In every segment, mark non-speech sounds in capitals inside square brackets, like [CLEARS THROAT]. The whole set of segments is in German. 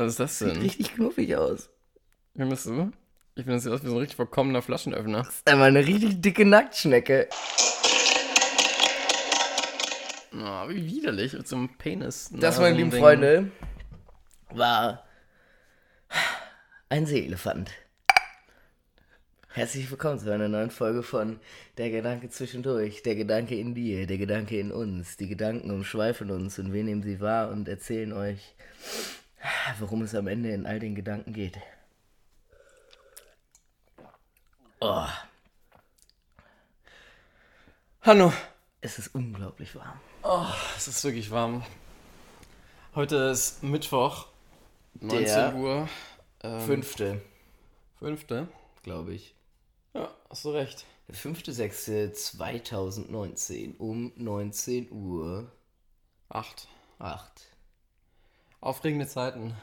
Was ist das Sieht denn? richtig knuffig aus. Findest du? Ich finde, das sieht aus wie so ein richtig verkommener Flaschenöffner. Das ist einmal eine richtig dicke Nacktschnecke. Oh, wie widerlich mit so einem Penis. Das, meine lieben Freunde, war ein Seeelefant. Herzlich willkommen zu einer neuen Folge von Der Gedanke zwischendurch, der Gedanke in dir, der Gedanke in uns. Die Gedanken umschweifen uns und wir nehmen sie wahr und erzählen euch, worum es am Ende in all den Gedanken geht. Oh, Hallo. es ist unglaublich warm. Oh, es ist wirklich warm. Heute ist Mittwoch, 19 Der Uhr. Ähm, Fünfte, Fünfte. glaube ich. Ja, hast du recht. Der 5.6.2019 um 19 Uhr Acht. 8. Aufregende Zeiten.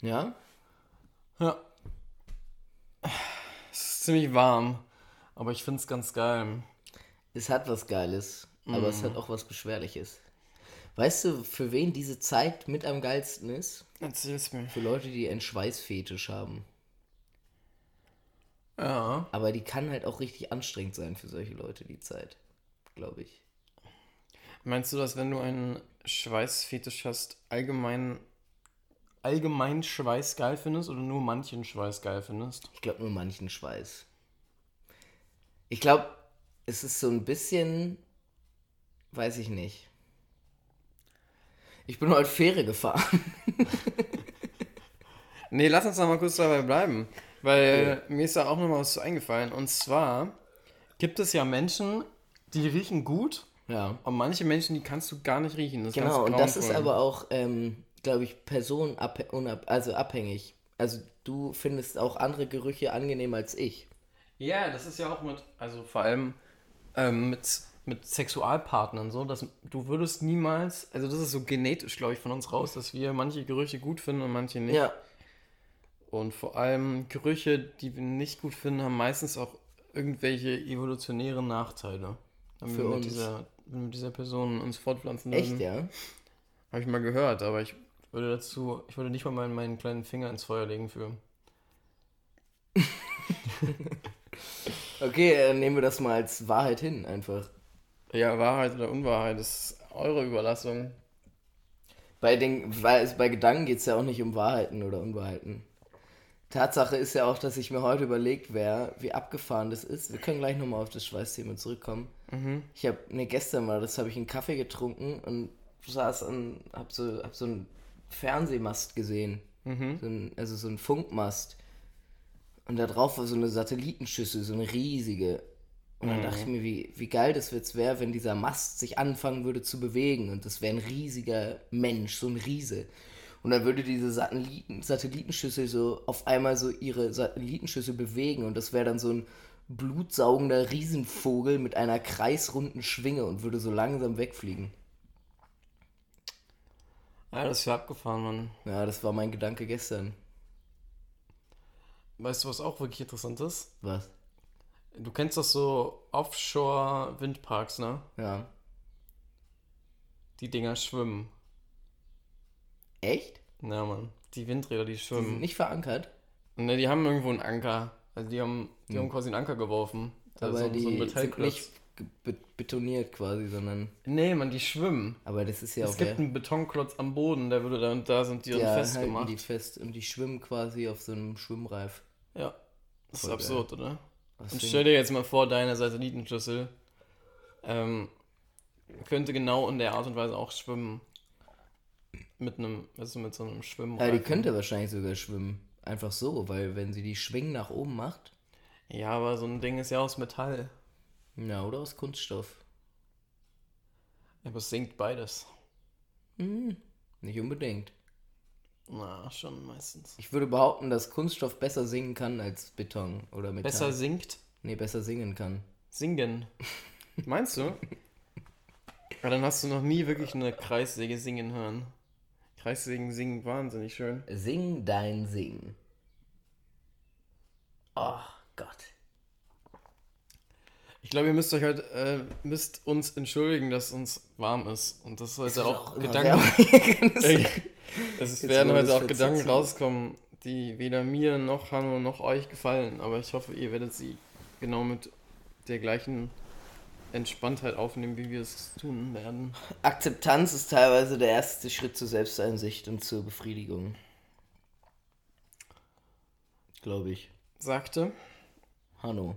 Ja? Ja. Es ist ziemlich warm, aber ich finde es ganz geil. Es hat was Geiles, aber es hat auch was Beschwerliches. Weißt du, für wen diese Zeit mit am geilsten ist? Erzähl's mir. Für Leute, die einen Schweißfetisch haben. Ja. Aber die kann halt auch richtig anstrengend sein für solche Leute, die Zeit. Glaube ich. Meinst du, dass wenn du einen Schweißfetisch hast, allgemein, allgemein Schweiß geil findest oder nur manchen Schweiß geil findest? Ich glaube nur manchen Schweiß. Ich glaube, es ist so ein bisschen. Weiß ich nicht. Ich bin heute Fähre gefahren. [LAUGHS] Nee, lass uns noch mal kurz dabei bleiben. Weil mir ist da auch noch mal was zu eingefallen. Und zwar gibt es ja Menschen, die riechen gut Ja. und manche Menschen, die kannst du gar nicht riechen. Das Genau, und das ist aber auch, ähm, glaube ich, personenabhängig, also abhängig. Also du findest auch andere Gerüche angenehm als ich. Ja, das ist ja auch mit, also vor allem ähm, mit, mit Sexualpartnern so, dass du würdest niemals, also das ist so genetisch, glaube ich, von uns raus, dass wir manche Gerüche gut finden und manche nicht. Ja, Und vor allem Gerüche, die wir nicht gut finden, haben meistens auch irgendwelche evolutionären Nachteile. Wenn Für wir mit uns. dieser, wenn wir mit dieser Person uns fortpflanzen echt, würden. ja? Habe ich mal gehört, aber ich würde dazu, ich würde nicht mal meinen, meinen kleinen Finger ins Feuer legen für. [LAUGHS] Okay, äh, nehmen wir das mal als Wahrheit hin, einfach. Ja, Wahrheit oder Unwahrheit, das ist eure Überlassung. Bei, den, weil es, bei Gedanken geht es ja auch nicht um Wahrheiten oder Unwahrheiten. Tatsache ist ja auch, dass ich mir heute überlegt wäre, wie abgefahren das ist. Wir können gleich nochmal auf das Schweißthema zurückkommen. Ich habe, ne, gestern mal, das habe ich einen Kaffee getrunken und saß und hab so, hab so einen Fernsehmast gesehen. So ein, also so ein Funkmast. Und da drauf war so eine Satellitenschüssel, so eine riesige. Und dann dachte ich mir, wie, wie geil das jetzt wäre, wenn dieser Mast sich anfangen würde zu bewegen. Und das wäre ein riesiger Mensch, so ein Riese. Und dann würde diese Satelliten, Satellitenschüssel so auf einmal so ihre Satellitenschüssel bewegen. Und das wäre dann so ein blutsaugender Riesenvogel mit einer kreisrunden Schwinge und würde so langsam wegfliegen. Ja, das wäre abgefahren, Mann. Ja, das war mein Gedanke gestern. Weißt du, was auch wirklich interessant ist? Was? Du kennst doch so Offshore-Windparks, ne? Ja. Die Dinger schwimmen. Echt? Ja, Mann. Die Windräder, die Die sind schwimmen. nicht verankert. Ne, die haben irgendwo einen Anker. Also die haben, die haben quasi einen Anker geworfen. Da Hm. Aber ist so, die so ein sind nicht betoniert quasi, sondern. Nee, Mann, die schwimmen. Aber das ist ja Es auch. gibt ja, einen Betonklotz am Boden, der würde da und da sind die dann ja, festgemacht. halten die fest und die schwimmen quasi auf so einem Schwimmreif. Ja. Das ist Voll absurd, oder? Was Und stell dir jetzt mal vor, deine Satellitenschüssel ähm, könnte genau in der Art und Weise auch schwimmen. Mit einem, du, mit so einem Schwimmreifen. Ja, die könnte wahrscheinlich sogar schwimmen. Einfach so, weil wenn sie die Schwingen nach oben macht, Ja, aber so ein Ding ist ja aus Metall. Ja, oder aus Kunststoff. Aber es sinkt beides. Nicht unbedingt. Na, schon meistens. Ich würde behaupten, dass Kunststoff besser singen kann als Beton oder Metall. Besser sinkt, nee, besser singen kann. singen. [LAUGHS] Meinst du? Ja, dann hast du noch nie wirklich eine Kreissäge singen hören. Kreissägen singen wahnsinnig schön. Sing dein Sing. Oh Gott. Ich glaube, ihr müsst euch halt, äh, müsst uns entschuldigen, dass uns warm ist. Und das heute auch immer Gedanken. [LAUGHS] Es werden heute auch Gedanken rauskommen, die weder mir noch Hanno noch euch gefallen, aber ich hoffe, ihr werdet sie genau mit der gleichen Entspanntheit aufnehmen, wie wir es tun werden. Akzeptanz ist teilweise der erste Schritt zur Selbsteinsicht und zur Befriedigung. Glaube ich. Sagte. Hanno.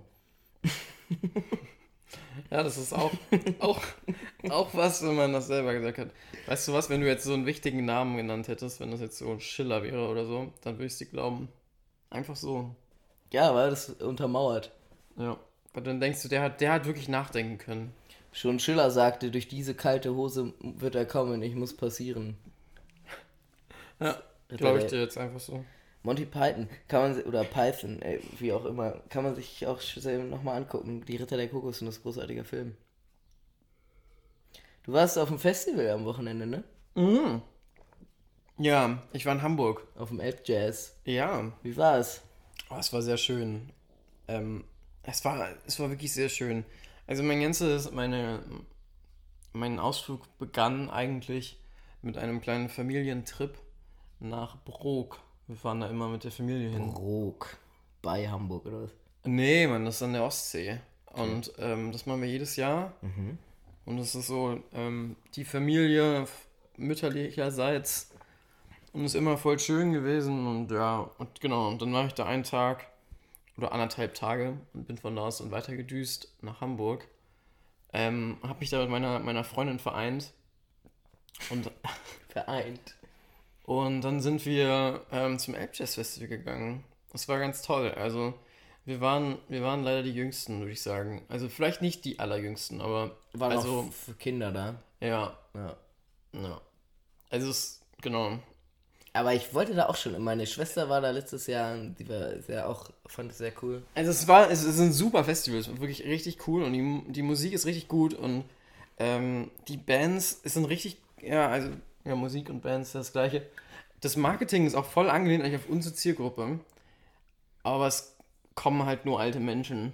[LAUGHS] ja, das ist auch, auch, auch was, wenn man das selber gesagt hat. Weißt du was, wenn du jetzt so einen wichtigen Namen genannt hättest, wenn das jetzt so Schiller wäre oder so, dann würde ich dir glauben. Einfach so. Ja, weil das untermauert. Ja. Weil dann denkst du, der hat, der hat wirklich nachdenken können. Schon Schiller sagte, durch diese kalte Hose wird er kommen, ich muss passieren. Ja, glaube ich dir jetzt einfach so. Monty Python kann man oder Python, ey, wie auch immer, kann man sich auch nochmal angucken. Die Ritter der Kokos sind das großartiger Film. Du warst auf dem Festival am Wochenende, ne? Mhm. Ja, ich war in Hamburg. Auf dem Elb Jazz. Ja. Wie war es? Oh, es war sehr schön. Ähm, es war, es war wirklich sehr schön. Also mein ganzes, meine, mein Ausflug begann eigentlich mit einem kleinen Familientrip nach Brok. Wir fahren da immer mit der Familie hin. Brok. Bei Hamburg, oder was? Nee, man, das ist an der Ostsee. Okay. Und ähm, das machen wir jedes Jahr. Mhm. Und es ist so, ähm, die Familie mütterlicherseits und ist immer voll schön gewesen. Und ja, und genau, und dann war ich da einen Tag oder anderthalb Tage und bin von da aus dann weiter gedüst nach Hamburg. Ähm, habe mich da mit meiner, meiner Freundin vereint. Und [LAUGHS] vereint. Und dann sind wir ähm, zum Elbjazz Festival gegangen. Das war ganz toll. Also wir waren, wir waren leider die Jüngsten, würde ich sagen. Also vielleicht nicht die allerjüngsten, aber waren also auch für Kinder da. Ja. Ja. Ja. Also es genau. Aber ich wollte da auch schon. Meine Schwester war da letztes Jahr, die war sehr auch, fand es sehr cool. Also es war, es ist ein super Festival, es war wirklich richtig cool und die, die Musik ist richtig gut und ähm, die Bands sind richtig, ja, also ja, Musik und Bands das gleiche. Das Marketing ist auch voll angelehnt eigentlich auf unsere Zielgruppe, aber es kommen halt nur alte Menschen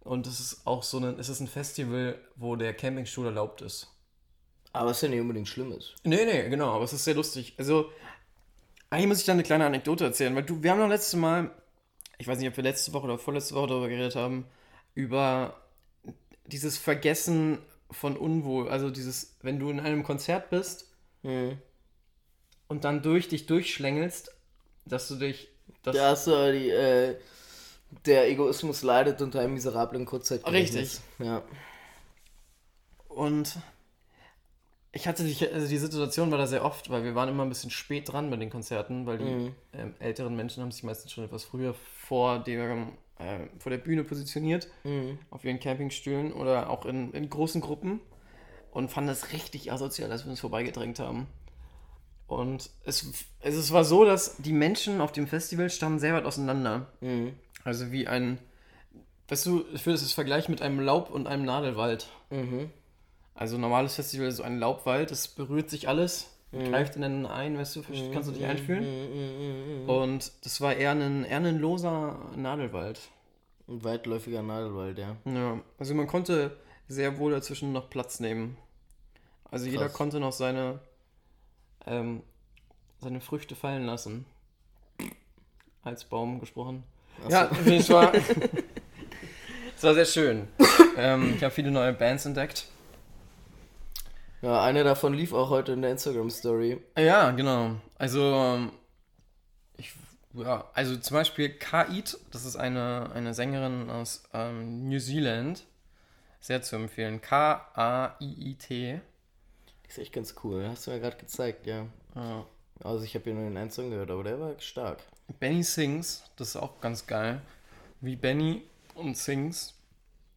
und es ist auch so ein, es ist ein Festival, wo der Campingstuhl erlaubt ist. Aber es ist ja nicht unbedingt schlimm ist. Nee, nee, genau, aber es ist sehr lustig. Also eigentlich muss ich da eine kleine Anekdote erzählen, weil du, wir haben noch letztes Mal, ich weiß nicht, ob wir letzte Woche oder vorletzte Woche darüber geredet haben, über dieses Vergessen von Unwohl. Also dieses, wenn du in einem Konzert bist mhm. und dann durch dich durchschlängelst, dass du dich. Dass du die, äh, der Egoismus leidet unter einem miserablen Kurzzeitgedächtnis. Richtig. Ja. Und ich hatte die, also die Situation war da sehr oft, weil wir waren immer ein bisschen spät dran bei den Konzerten, weil die mhm. ähm, älteren Menschen haben sich meistens schon etwas früher vor der, äh, vor der Bühne positioniert, mhm. auf ihren Campingstühlen oder auch in, in großen Gruppen und fanden das richtig asozial, dass wir uns vorbeigedrängt haben. Und es, es war so, dass die Menschen auf dem Festival standen sehr weit auseinander. Mhm. Also wie ein, weißt du, ich würde es vergleichen mit einem Laub- und einem Nadelwald. Mhm. Also normales Festival ist so ein Laubwald, es berührt sich alles, mhm. greift ineinander ein, weißt du, kannst du dich einfühlen? Mhm, mhm, Und das war eher ein, eher ein loser Nadelwald. Ein weitläufiger Nadelwald, ja. Ja, also man konnte sehr wohl dazwischen noch Platz nehmen. Also Krass. jeder konnte noch seine, ähm, seine Früchte fallen lassen. Als Baum gesprochen. Ach ja, so. es war, [LAUGHS] es war sehr schön. ähm, ich habe viele neue Bands entdeckt. Ja, eine davon lief auch heute in der Instagram-Story. Ja, genau. Also, ähm, ich, ja, also zum Beispiel Kait, das ist eine, eine Sängerin aus ähm, New Zealand. Sehr zu empfehlen. K-A-I-I-T. Die ist echt ganz cool. Hast du mir gerade gezeigt, ja. ja. Also ich habe hier nur den einen Song gehört, aber der war stark. Benny Sings, das ist auch ganz geil. Wie Benny und Sings.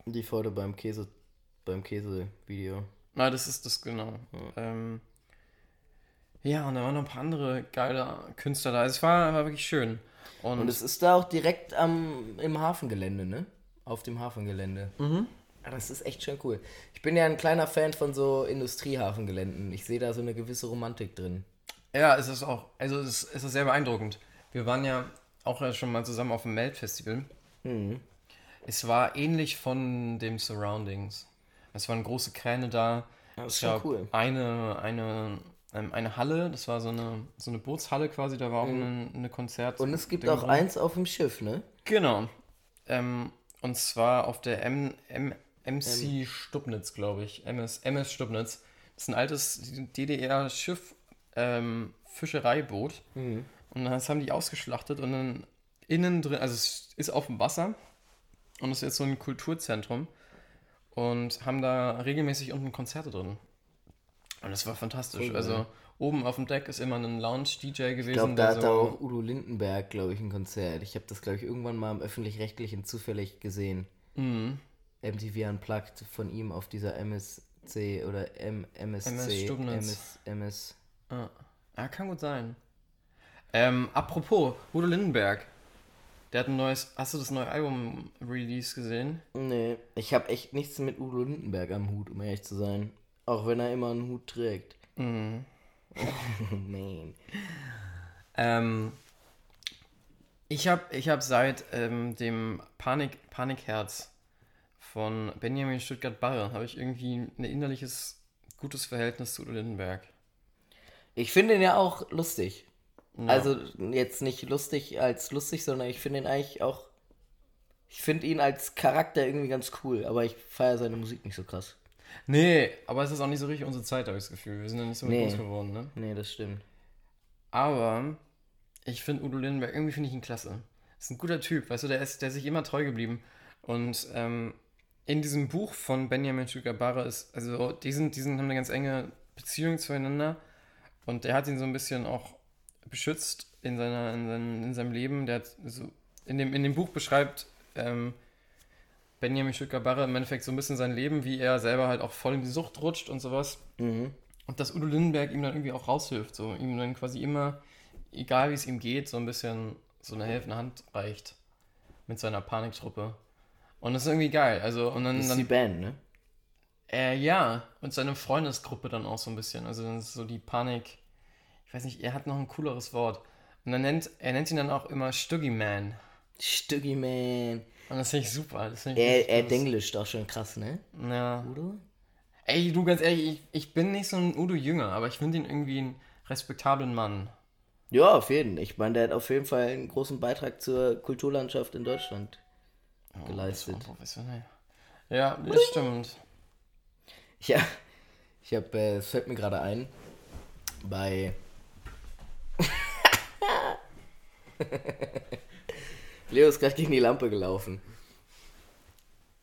Die Foto beim Käse, beim Käse-Video. Na, das ist das genau. Ja. Ähm, ja, und da waren noch ein paar andere geile Künstler da. Es war, war wirklich schön. Und, und, es ist da auch direkt am, im Hafengelände, ne? Auf dem Hafengelände. Mhm. Ja, das ist echt schön cool. Ich bin ja ein kleiner Fan von so Industriehafengeländen. Ich sehe da so eine gewisse Romantik drin. Ja, es ist auch, also es ist, es ist sehr beeindruckend. Wir waren ja auch schon mal zusammen auf dem Melt-Festival. Mhm. Es war ähnlich von dem Surroundings. Es waren große Kräne da. Das ist schon cool. Eine, eine ähm, eine Halle, das war so eine, so eine Bootshalle quasi, da war auch mhm. eine, eine Konzert. Und es gibt auch drin. eins auf dem Schiff, ne? Genau. Ähm, und zwar auf der M, M, MC M. Stubnitz, glaube ich. MS, MS Stubnitz. Das ist ein altes DDR-Schiff, ähm, Fischereiboot. Mhm. Und das haben die ausgeschlachtet und dann innen drin, also es ist auf dem Wasser und es ist jetzt so ein Kulturzentrum und haben da regelmäßig unten Konzerte drin. Und das war fantastisch. Cool, also oben auf dem Deck ist immer ein Lounge-DJ gewesen. Ich glaube, da hat so auch Udo Lindenberg, glaube ich, ein Konzert. Ich habe das, glaube ich, irgendwann mal im Öffentlich-Rechtlichen zufällig gesehen. Mhm. MTV Unplugged von ihm auf dieser MSC oder M MSC. MS MS, MS. Ah. Ja, kann gut sein. Ähm, apropos, Udo Lindenberg. Der hat ein neues. Hast du das neue Album-Release gesehen? Nee, ich habe echt nichts mit Udo Lindenberg am Hut, um ehrlich zu sein. Auch wenn er immer einen Hut trägt. Mhm. Oh, [LAUGHS] man. Ähm, ich habe ich hab seit ähm, dem Panik, Panikherz von Benjamin Stuttgart-Barre habe ich irgendwie ein innerliches gutes Verhältnis zu Udo Lindenberg. Ich finde ihn ja auch lustig. Ja. Also jetzt nicht lustig als lustig, sondern ich finde ihn eigentlich auch. Ich finde ihn als Charakter irgendwie ganz cool, aber ich feiere seine Musik nicht so krass. Nee, aber es ist auch nicht so richtig unsere Zeit, habe ich das Gefühl. Wir sind ja nicht so nee. groß geworden, ne? Nee, das stimmt. Aber ich finde Udo Lindenberg, irgendwie finde ich ihn klasse. Ist ein guter Typ, weißt du, der ist, der ist sich immer treu geblieben. Und ähm, in diesem Buch von Benjamin Schüger-Barre ist, also die, sind, die sind, haben eine ganz enge Beziehung zueinander. Und der hat ihn so ein bisschen auch beschützt in, seiner, in, seinem, in seinem Leben. Der hat so, in, dem, in dem Buch beschreibt ähm, Benjamin Schücker-Barre im Endeffekt so ein bisschen sein Leben, wie er selber halt auch voll in die Sucht rutscht und sowas. Mhm. Und dass Udo Lindenberg ihm dann irgendwie auch raushilft, so ihm dann quasi immer, egal wie es ihm geht, so ein bisschen so eine helfende Hand reicht mit seiner Paniktruppe. Und das ist irgendwie geil. Also, und dann, das ist dann, die Band, ne? Äh, ja, und seine Freundesgruppe dann auch so ein bisschen. Also dann ist so die Panik. Ich weiß nicht, er hat noch ein cooleres Wort. Und er nennt, er nennt ihn dann auch immer Stuggy Man. Stuggy Man. Und das finde ich super. Find ich er er denglischt auch schon krass, ne? Ja. Udo? Ey, du, ganz ehrlich, ich, ich bin nicht so ein Udo-Jünger, aber ich finde ihn irgendwie einen respektablen Mann. Ja, auf jeden Fall. Ich meine, der hat auf jeden Fall einen großen Beitrag zur Kulturlandschaft in Deutschland oh, geleistet. professionell. Ja, das stimmt. Ja, ich habe, äh, es fällt mir gerade ein, bei. [LAUGHS] Leo ist gerade gegen die Lampe gelaufen.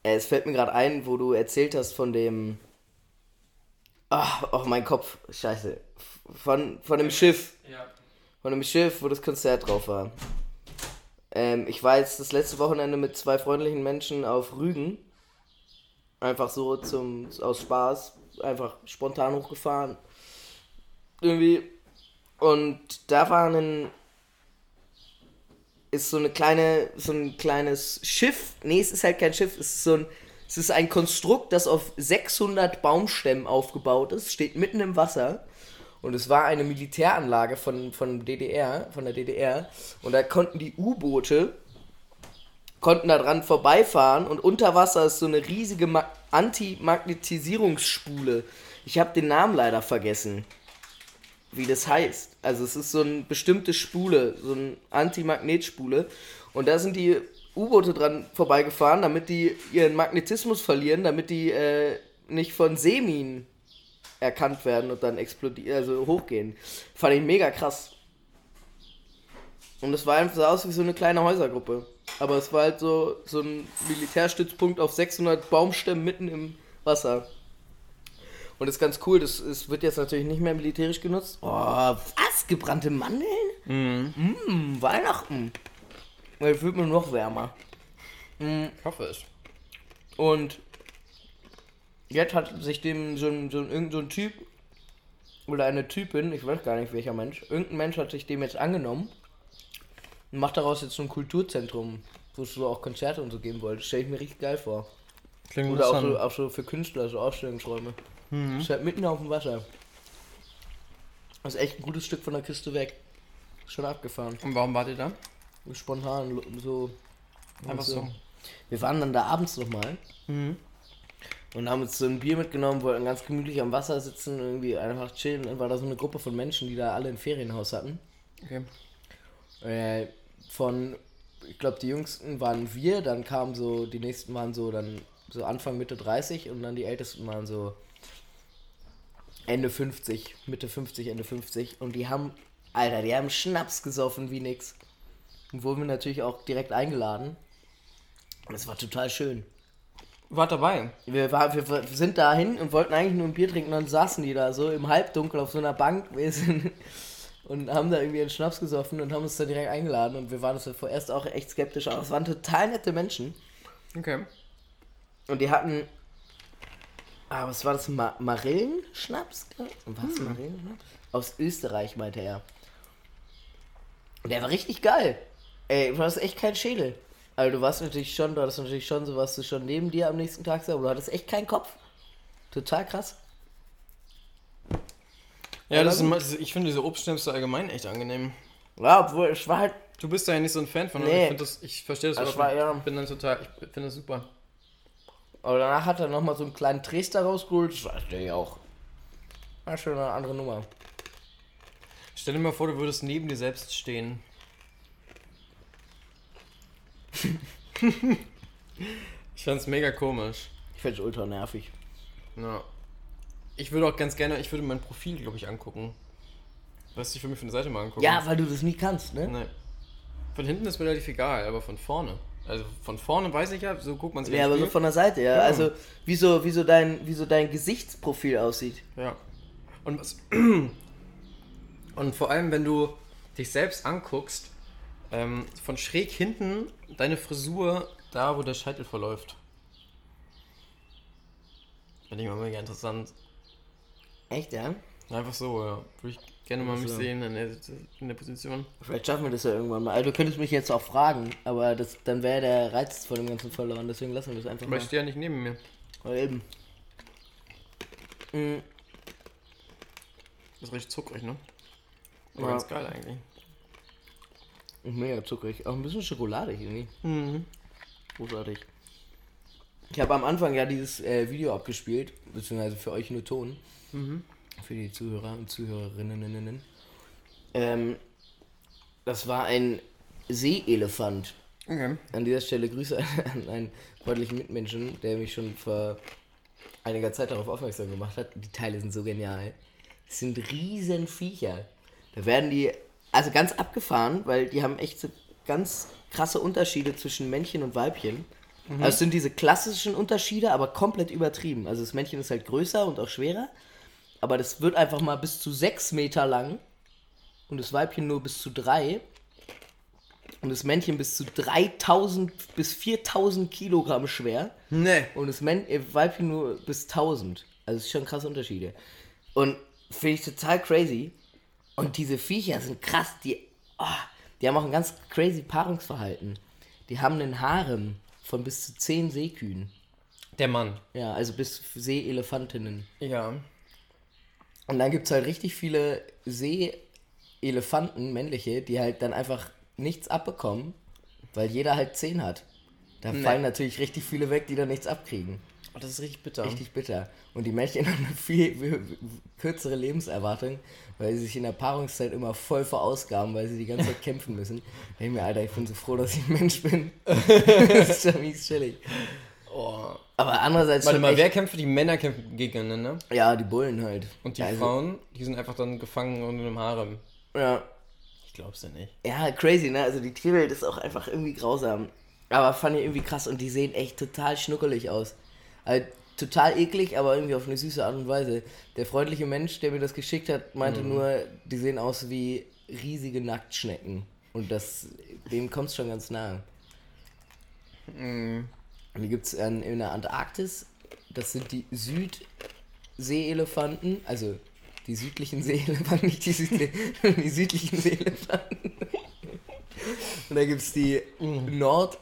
Äh, es fällt mir gerade ein, wo du erzählt hast von dem. Ach, oh, mein Kopf. Scheiße. Von, von dem Schiff. Ja. Von dem Schiff, wo das Konzert drauf war. Ähm, ich war jetzt das letzte Wochenende mit zwei freundlichen Menschen auf Rügen. Einfach so zum, aus Spaß. Einfach spontan hochgefahren. Irgendwie. Und da war ein ist so eine kleine, so ein kleines Schiff. Nee, es ist halt kein Schiff, es ist so ein, es ist ein Konstrukt, das auf 600 Baumstämmen aufgebaut ist, steht mitten im Wasser. Und es war eine Militäranlage von, von DDR, von der DDR. Und da konnten die U-Boote, konnten da dran vorbeifahren und unter Wasser ist so eine riesige Ma Antimagnetisierungsspule. Ich habe den Namen leider vergessen wie das heißt. Also es ist so eine bestimmte Spule, so eine Antimagnetspule. Und da sind die U-Boote dran vorbeigefahren, damit die ihren Magnetismus verlieren, damit die äh, nicht von Seeminen erkannt werden und dann explodieren, also hochgehen. Fand ich mega krass. Und es war einfach so aus wie so eine kleine Häusergruppe. Aber es war halt so, so ein Militärstützpunkt auf 600 Baumstämmen mitten im Wasser. Und das ist ganz cool, das, das wird jetzt natürlich nicht mehr militärisch genutzt. Oh, was? Gebrannte Mandeln? Mhm. Mmh, Weihnachten. Jetzt wird mir noch wärmer. Mhm. Ich hoffe es. Und jetzt hat sich dem so ein, so ein, irgend so ein Typ oder eine Typin, ich weiß gar nicht welcher Mensch, irgendein Mensch hat sich dem jetzt angenommen und macht daraus jetzt so ein Kulturzentrum, wo es so auch Konzerte und so geben wollte. Stelle ich mir richtig geil vor. Klingt oder auch so, auch so für Künstler, so Ausstellungsräume. Mhm. Ist halt mitten auf dem Wasser. Das ist echt ein gutes Stück von der Küste weg. Schon abgefahren. Und warum wart ihr da? Spontan, so. Einfach so. so. Wir waren dann da abends nochmal. Mhm. Und haben uns so ein Bier mitgenommen, wollten ganz gemütlich am Wasser sitzen, irgendwie einfach chillen. Dann war da so eine Gruppe von Menschen, die da alle ein Ferienhaus hatten. Okay. Äh, von, ich glaube, die jüngsten waren wir, dann kamen so, die nächsten waren so dann so Anfang, Mitte 30 und dann die ältesten waren so Ende 50, Mitte 50, Ende 50. Und die haben, Alter, die haben Schnaps gesoffen wie nix. Und wurden wir natürlich auch direkt eingeladen. Und es war total schön. War dabei. Wir, war, wir sind dahin und wollten eigentlich nur ein Bier trinken, dann saßen die da so im Halbdunkel auf so einer Bank [LAUGHS] und haben da irgendwie einen Schnaps gesoffen und haben uns da direkt eingeladen. Und wir waren uns vorerst auch echt skeptisch, aber es waren total nette Menschen. Okay. Und die hatten. Ah, was war das? Ma Marillenschnaps? Was? Hm. Marillenschnaps? Aus Österreich, meinte er. Und der war richtig geil. Ey, du hast echt kein Schädel. Also du warst natürlich schon, du hattest natürlich schon so, was du schon neben dir am nächsten Tag sah, aber du hattest echt keinen Kopf. Total krass. Ja, das ist, ich finde diese Obstschnäpse allgemein echt angenehm. Ja, obwohl es war halt. Du bist da ja nicht so ein Fan von, nee. ich, das, ich verstehe das, das war, ja. Ich bin dann total, ich finde das super. Aber danach hat er nochmal so einen kleinen Dresdner rausgeholt. Das der ja auch. War schon eine andere Nummer. Stell dir mal vor, du würdest neben dir selbst stehen. Ich fand's mega komisch. Ich find's ultra nervig. Ja. Ich würde auch ganz gerne, ich würde mein Profil, glaube ich, angucken. Was ich für mich von der Seite mal angucken. Ja, weil du das nie kannst, ne? Nein. Von hinten ist mir relativ egal, aber von vorne. Also von vorne weiß ich ja, so guckt man sich Ja, aber so von der Seite, ja. ja. Also wie so, wie, so dein, wie so dein Gesichtsprofil aussieht. Ja. Und was. [CLEARS THROAT] Und vor allem, wenn du dich selbst anguckst, ähm, von schräg hinten deine Frisur da, wo der Scheitel verläuft. Finde ich mal mega interessant. Echt, ja? Einfach so, ja. Würde ich gerne mal mich sehen in der, in der Position. Vielleicht schaffen wir das ja irgendwann mal. Also du könntest mich jetzt auch fragen, aber das, dann wäre der Reiz von dem ganzen verloren. Deswegen lassen wir das einfach aber mal. Aber ich stehe ja nicht neben mir. Ja, eben. Mhm. Das ist recht zuckrig, ne? Aber ja. ganz geil eigentlich. Mega zuckrig. Auch ein bisschen schokoladig irgendwie. Mhm. Großartig. Ich habe am Anfang ja dieses äh, Video abgespielt, beziehungsweise für euch nur Ton. Mhm. Für die Zuhörer und Zuhörerinnen. Ähm, das war ein Seeelefant. Okay. An dieser Stelle Grüße an einen freundlichen Mitmenschen, der mich schon vor einiger Zeit darauf aufmerksam gemacht hat. Die Teile sind so genial. Das sind riesen Viecher. Da werden die, also ganz abgefahren, weil die haben echt so ganz krasse Unterschiede zwischen Männchen und Weibchen. Mhm. Also es sind diese klassischen Unterschiede, aber komplett übertrieben. Also das Männchen ist halt größer und auch schwerer, aber das wird einfach mal bis zu 6 Meter lang und das Weibchen nur bis zu 3 und das Männchen bis zu 3000 bis 4000 Kilogramm schwer. Nee. Und das Män äh, Weibchen nur bis 1000. Also es ist schon krasse Unterschiede. Und finde ich total crazy. Und diese Viecher sind krass, die, oh, die haben auch ein ganz crazy Paarungsverhalten. Die haben einen Harem von bis zu 10 Seekühen. Der Mann. Ja, also bis Seeelefantinnen. Ja. Und dann gibt es halt richtig viele Seeelefanten, männliche, die halt dann einfach nichts abbekommen, weil jeder halt 10 hat. Da nee. fallen natürlich richtig viele weg, die dann nichts abkriegen. Oh, das ist richtig bitter. Richtig bitter. Und die Männchen [LAUGHS] haben eine viel kürzere Lebenserwartung, weil sie sich in der Paarungszeit immer voll verausgaben, weil sie die ganze Zeit kämpfen müssen. Ich denke mir, Alter, ich bin so froh, dass ich ein Mensch bin. [LAUGHS] das ist schon mies chillig. Oh. Aber andererseits. Warte mal, wer kämpft? Die Männer kämpfen gegeneinander, ne? Ja, die Bullen halt. Und die also, Frauen, die sind einfach dann gefangen unter einem Harem. Ja. Ich glaub's ja nicht. Ja, crazy, ne? Also die Tierwelt ist auch einfach irgendwie grausam. Aber fand ich irgendwie krass und die sehen echt total schnuckelig aus. Halt total eklig, aber irgendwie auf eine süße Art und Weise. Der freundliche Mensch, der mir das geschickt hat, meinte mhm. nur, die sehen aus wie riesige Nacktschnecken. Und das, dem kommt schon ganz nahe. Mhm. Und die gibt es in, in der Antarktis. Das sind die Südseeelefanten, also die südlichen [LAUGHS] Seeelefanten, nicht die, Südle [LAUGHS] die südlichen Seeelefanten. Und da gibt es die mhm. Nord-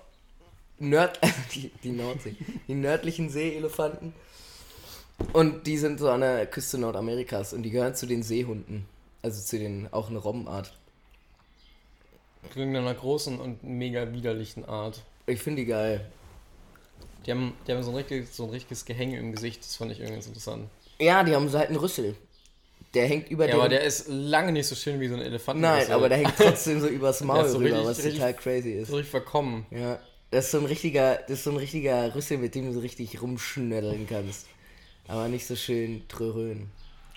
Nörd [LAUGHS] die, die Nordsee, die nördlichen Seeelefanten. Und die sind so an der Küste Nordamerikas und die gehören zu den Seehunden. Also zu den, auch eine Robbenart. Klingt einer großen und mega widerlichen Art. Ich finde die geil. Die haben, die haben so, ein richtiges, so ein richtiges Gehänge im Gesicht, das fand ich irgendwie ganz interessant. Ja, die haben so halt einen Rüssel. Der hängt über Ja, aber der ist lange nicht so schön wie so ein Elefant. Nein, aber der hängt trotzdem so [LAUGHS] übers Maul so rüber, richtig- was richtig- total crazy ist. so richtig verkommen. Ja, das ist so ein richtiger, das ist so ein richtiger Rüssel, mit dem du so richtig rumschnödeln kannst. Aber nicht so schön trörön.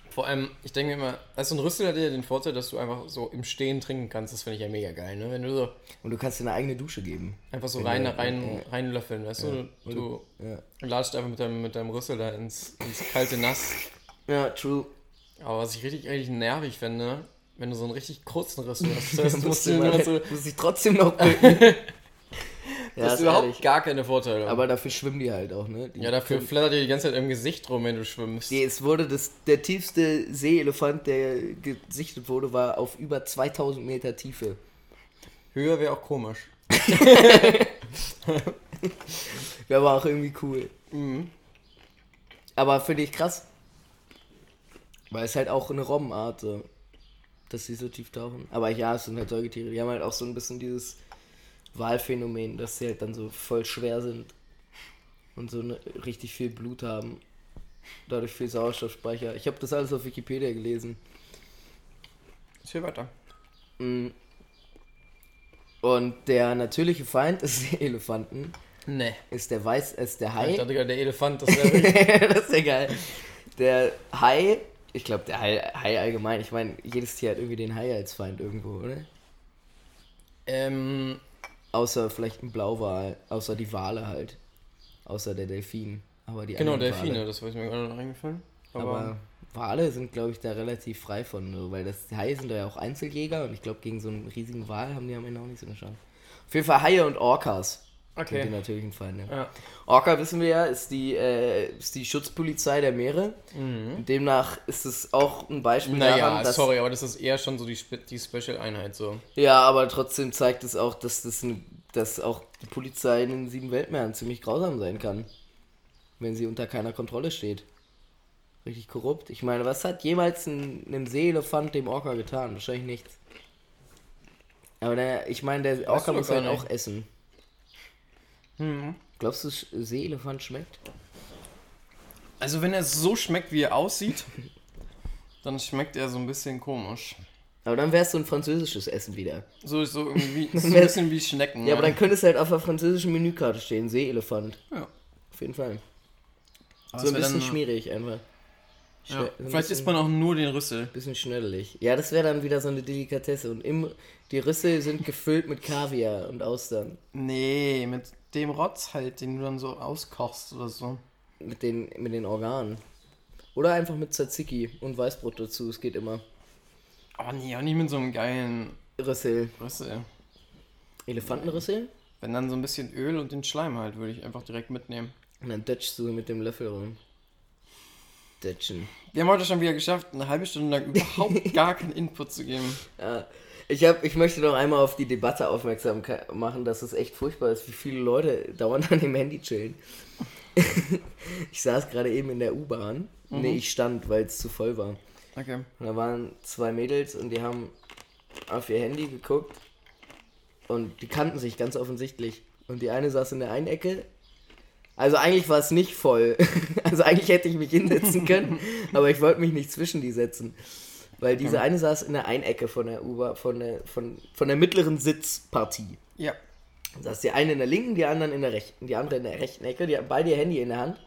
Vor allem, ich denke mir immer, also ein Rüssel hat ja den Vorteil, dass du einfach so im Stehen trinken kannst. Das finde ich ja mega geil, ne? Wenn du so Und du kannst dir eine eigene Dusche geben. einfach so rein, du- rein, ja. reinlöffeln, weißt du? Du, Ja, latscht einfach mit deinem, mit deinem Rüssel da ins, ins kalte Nass. ja true. Aber was ich richtig, richtig nervig finde, wenn du so einen richtig kurzen Rüssel hast. [LAUGHS] Das heißt, Du du musst, musst immer so, musst dich trotzdem noch bücken. [LAUGHS] ja, hast ist überhaupt ehrlich. gar keine Vorteile. Aber dafür schwimmen die halt auch, ne? Die ja, dafür flattert dir die ganze Zeit im Gesicht rum, wenn du schwimmst. Die, es wurde das, der tiefste Seeelefant, der gesichtet wurde, war auf über 2000 Meter Tiefe. Höher wäre auch komisch. [LAUGHS] Wäre aber auch irgendwie cool. Mhm. Aber finde ich krass. Weil es halt auch eine Robbenart, so, dass sie so tief tauchen. Aber ja, es sind halt Säugetiere. Die haben halt auch so ein bisschen dieses Wahlphänomen, dass sie halt dann so voll schwer sind und so eine, richtig viel Blut haben. Dadurch viel Sauerstoffspeicher. Ich habe das alles auf Wikipedia gelesen. Erzähl weiter. Mm. Und der natürliche Feind des [LAUGHS] Elefanten Nee. ist der Weiß, ist der Ich Hai. dachte gerade, der Elefant, das wäre [LAUGHS] das ist ja geil. Der Hai, ich glaube, der Hai, Hai allgemein, ich meine, jedes Tier hat irgendwie den Hai als Feind irgendwo, oder? ähm, Außer vielleicht ein Blauwal, außer die Wale halt. Außer der Delfin. Aber die genau, Delfine, Wale. das war mir gerade noch eingefallen. Aber, Aber Wale sind, glaube ich, da relativ frei von, weil das Haie sind ja auch Einzeljäger und ich glaube, gegen so einen riesigen Wal haben die am Ende auch nicht so eine Chance. Auf jeden Fall Haie und Orcas sind die okay. natürlichen Feinde. Ja. Orca, wissen wir ja, ist die, äh, ist die Schutzpolizei der Meere. Mhm. Demnach ist es auch ein Beispiel Naja, daran, dass... sorry, aber das ist eher schon so die, die Special-Einheit so. Ja, aber trotzdem zeigt es auch, dass, das ein, dass auch die Polizei in den sieben Weltmeeren ziemlich grausam sein kann. Wenn sie unter keiner Kontrolle steht. Richtig korrupt. Ich meine, was hat jemals ein, einem Seeelefant dem Orca getan? Wahrscheinlich nichts. Aber der, ich meine, der Orca muss halt auch essen. Mhm. Glaubst du, Seeelefant schmeckt? Also wenn er so schmeckt, wie er aussieht, [LAUGHS] dann schmeckt er so ein bisschen komisch. Aber dann wär's so ein französisches Essen wieder. So, so irgendwie, [LAUGHS] so ein bisschen wie Schnecken. Ja, aber dann könnte es halt auf der französischen Menükarte stehen. Seeelefant. Ja. Auf jeden Fall. Aber so es ein bisschen dann- schmierig einfach. Ja. Ein Vielleicht isst man auch nur den Rüssel. Bisschen schnödelig. Ja, das wäre dann wieder so eine Delikatesse. Und im, die Rüssel sind gefüllt mit Kaviar und Austern. Nee, mit dem Rotz halt, den du dann so auskochst oder so. Mit den, mit den Organen. Oder einfach mit Tzatziki und Weißbrot dazu. Es geht immer. Aber nee, auch nicht mit so einem geilen Rüssel. Rüssel. Elefantenrüssel? Wenn dann so ein bisschen Öl und den Schleim halt, würde ich einfach direkt mitnehmen. Und dann dötschst du mit dem Löffel rum. Dötschen. Wir haben heute schon wieder geschafft, eine halbe Stunde lang überhaupt [LAUGHS] gar keinen Input zu geben. Ja, ich, hab, ich möchte noch einmal auf die Debatte aufmerksam machen, dass es echt furchtbar ist, wie viele Leute dauernd an dem Handy chillen. [LAUGHS] ich saß gerade eben in der U-Bahn. Nee, ich stand, weil es zu voll war. Okay. Und da waren zwei Mädels und die haben auf ihr Handy geguckt und die kannten sich ganz offensichtlich. Und die eine saß in der einen Ecke. Also eigentlich war es nicht voll. [LAUGHS] Also eigentlich hätte ich mich hinsetzen können, [LAUGHS] aber ich wollte mich nicht zwischen die setzen. Weil diese eine saß in der einen Ecke von der U von der, von, von der mittleren Sitzpartie. Ja. Da saß die eine in der linken, die anderen in der rechten, die andere in der rechten Ecke, die haben beide ihr Handy in der Hand.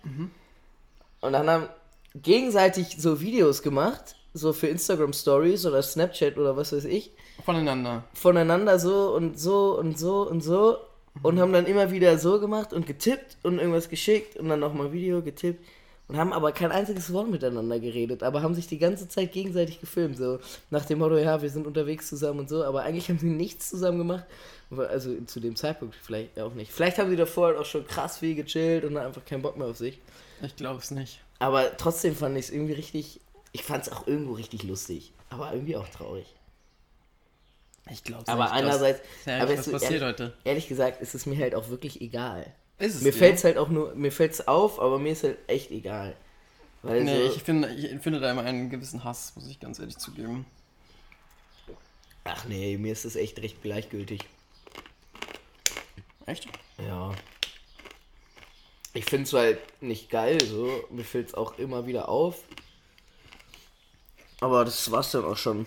Und dann haben gegenseitig so Videos gemacht, so für Instagram Stories oder Snapchat oder was weiß ich, Voneinander. voneinander so und so und so und so und haben dann immer wieder so gemacht und getippt und irgendwas geschickt und dann nochmal Video getippt und haben aber kein einziges Wort miteinander geredet, aber haben sich die ganze Zeit gegenseitig gefilmt, so nach dem Motto, ja, wir sind unterwegs zusammen und so, aber eigentlich haben sie nichts zusammen gemacht, also zu dem Zeitpunkt vielleicht auch nicht. Vielleicht haben sie davor halt auch schon krass viel gechillt und einfach keinen Bock mehr auf sich. Ich glaube es nicht. Aber trotzdem fand ich es irgendwie richtig, ich fand es auch irgendwo richtig lustig, aber irgendwie auch traurig. Ich glaube Aber einerseits, Ja, aber was es- passiert ehrlich, heute? ehrlich gesagt, ist es mir halt auch wirklich egal. Ist es Mir fällt es halt auch nur, mir fällt es auf, aber mir ist halt echt egal. Weil Nee, so, ich finde, ich empfinde da immer einen gewissen Hass, muss ich ganz ehrlich zugeben. ach nee, mir ist es echt recht gleichgültig. Echt? Ja. Ich finde es halt nicht geil, so. Mir fällt es auch immer wieder auf. Aber das war's dann auch schon.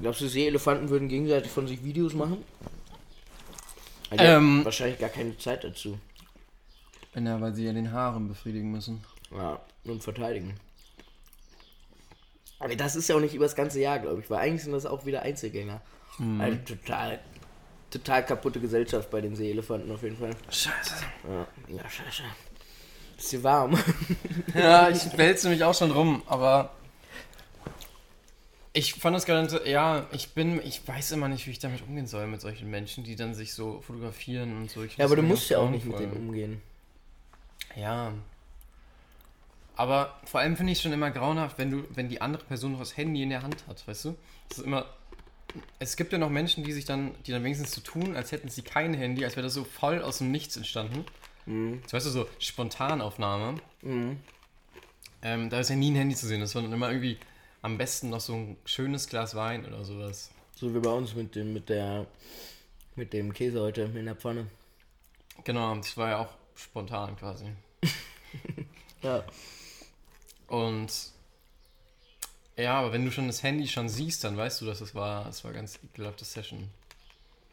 Glaubst du, Seeelefanten würden gegenseitig von sich Videos machen? Ähm, wahrscheinlich gar keine Zeit dazu. Ja, weil sie ja den Haaren befriedigen müssen. Ja, und verteidigen. Aber das ist ja auch nicht über das ganze Jahr, glaube ich, weil eigentlich sind das auch wieder Einzelgänger. Mhm. Also total, total kaputte Gesellschaft bei den Seeelefanten auf jeden Fall. Scheiße. Ja, ja scheiße. Bisschen warm. ja, [LAUGHS] ich wälze mich auch schon rum, aber ich fand das gerade, ja, ich bin, ich weiß immer nicht, wie ich damit umgehen soll mit solchen Menschen, die dann sich so fotografieren und so. Ich ja, aber du musst ja auch nicht mit denen umgehen. Ja. Aber vor allem finde ich es schon immer grauenhaft, wenn du, wenn die andere Person noch das Handy in der Hand hat, weißt du? Das ist immer. Es gibt ja noch Menschen, die sich dann, die dann wenigstens so tun, als hätten sie kein Handy, als wäre das so voll aus dem Nichts entstanden. Mhm. Das weißt du, so Spontanaufnahme. Mhm. Ähm, da ist ja nie ein Handy zu sehen. Das war dann immer irgendwie am besten noch so ein schönes Glas Wein oder sowas. So wie bei uns mit dem, mit der, mit dem Käse heute in der Pfanne. Genau, das war ja auch spontan quasi. [LAUGHS] ja. Und ja, aber wenn du schon das Handy schon siehst, dann weißt du, dass es war, es war ganz ekelhafte Session.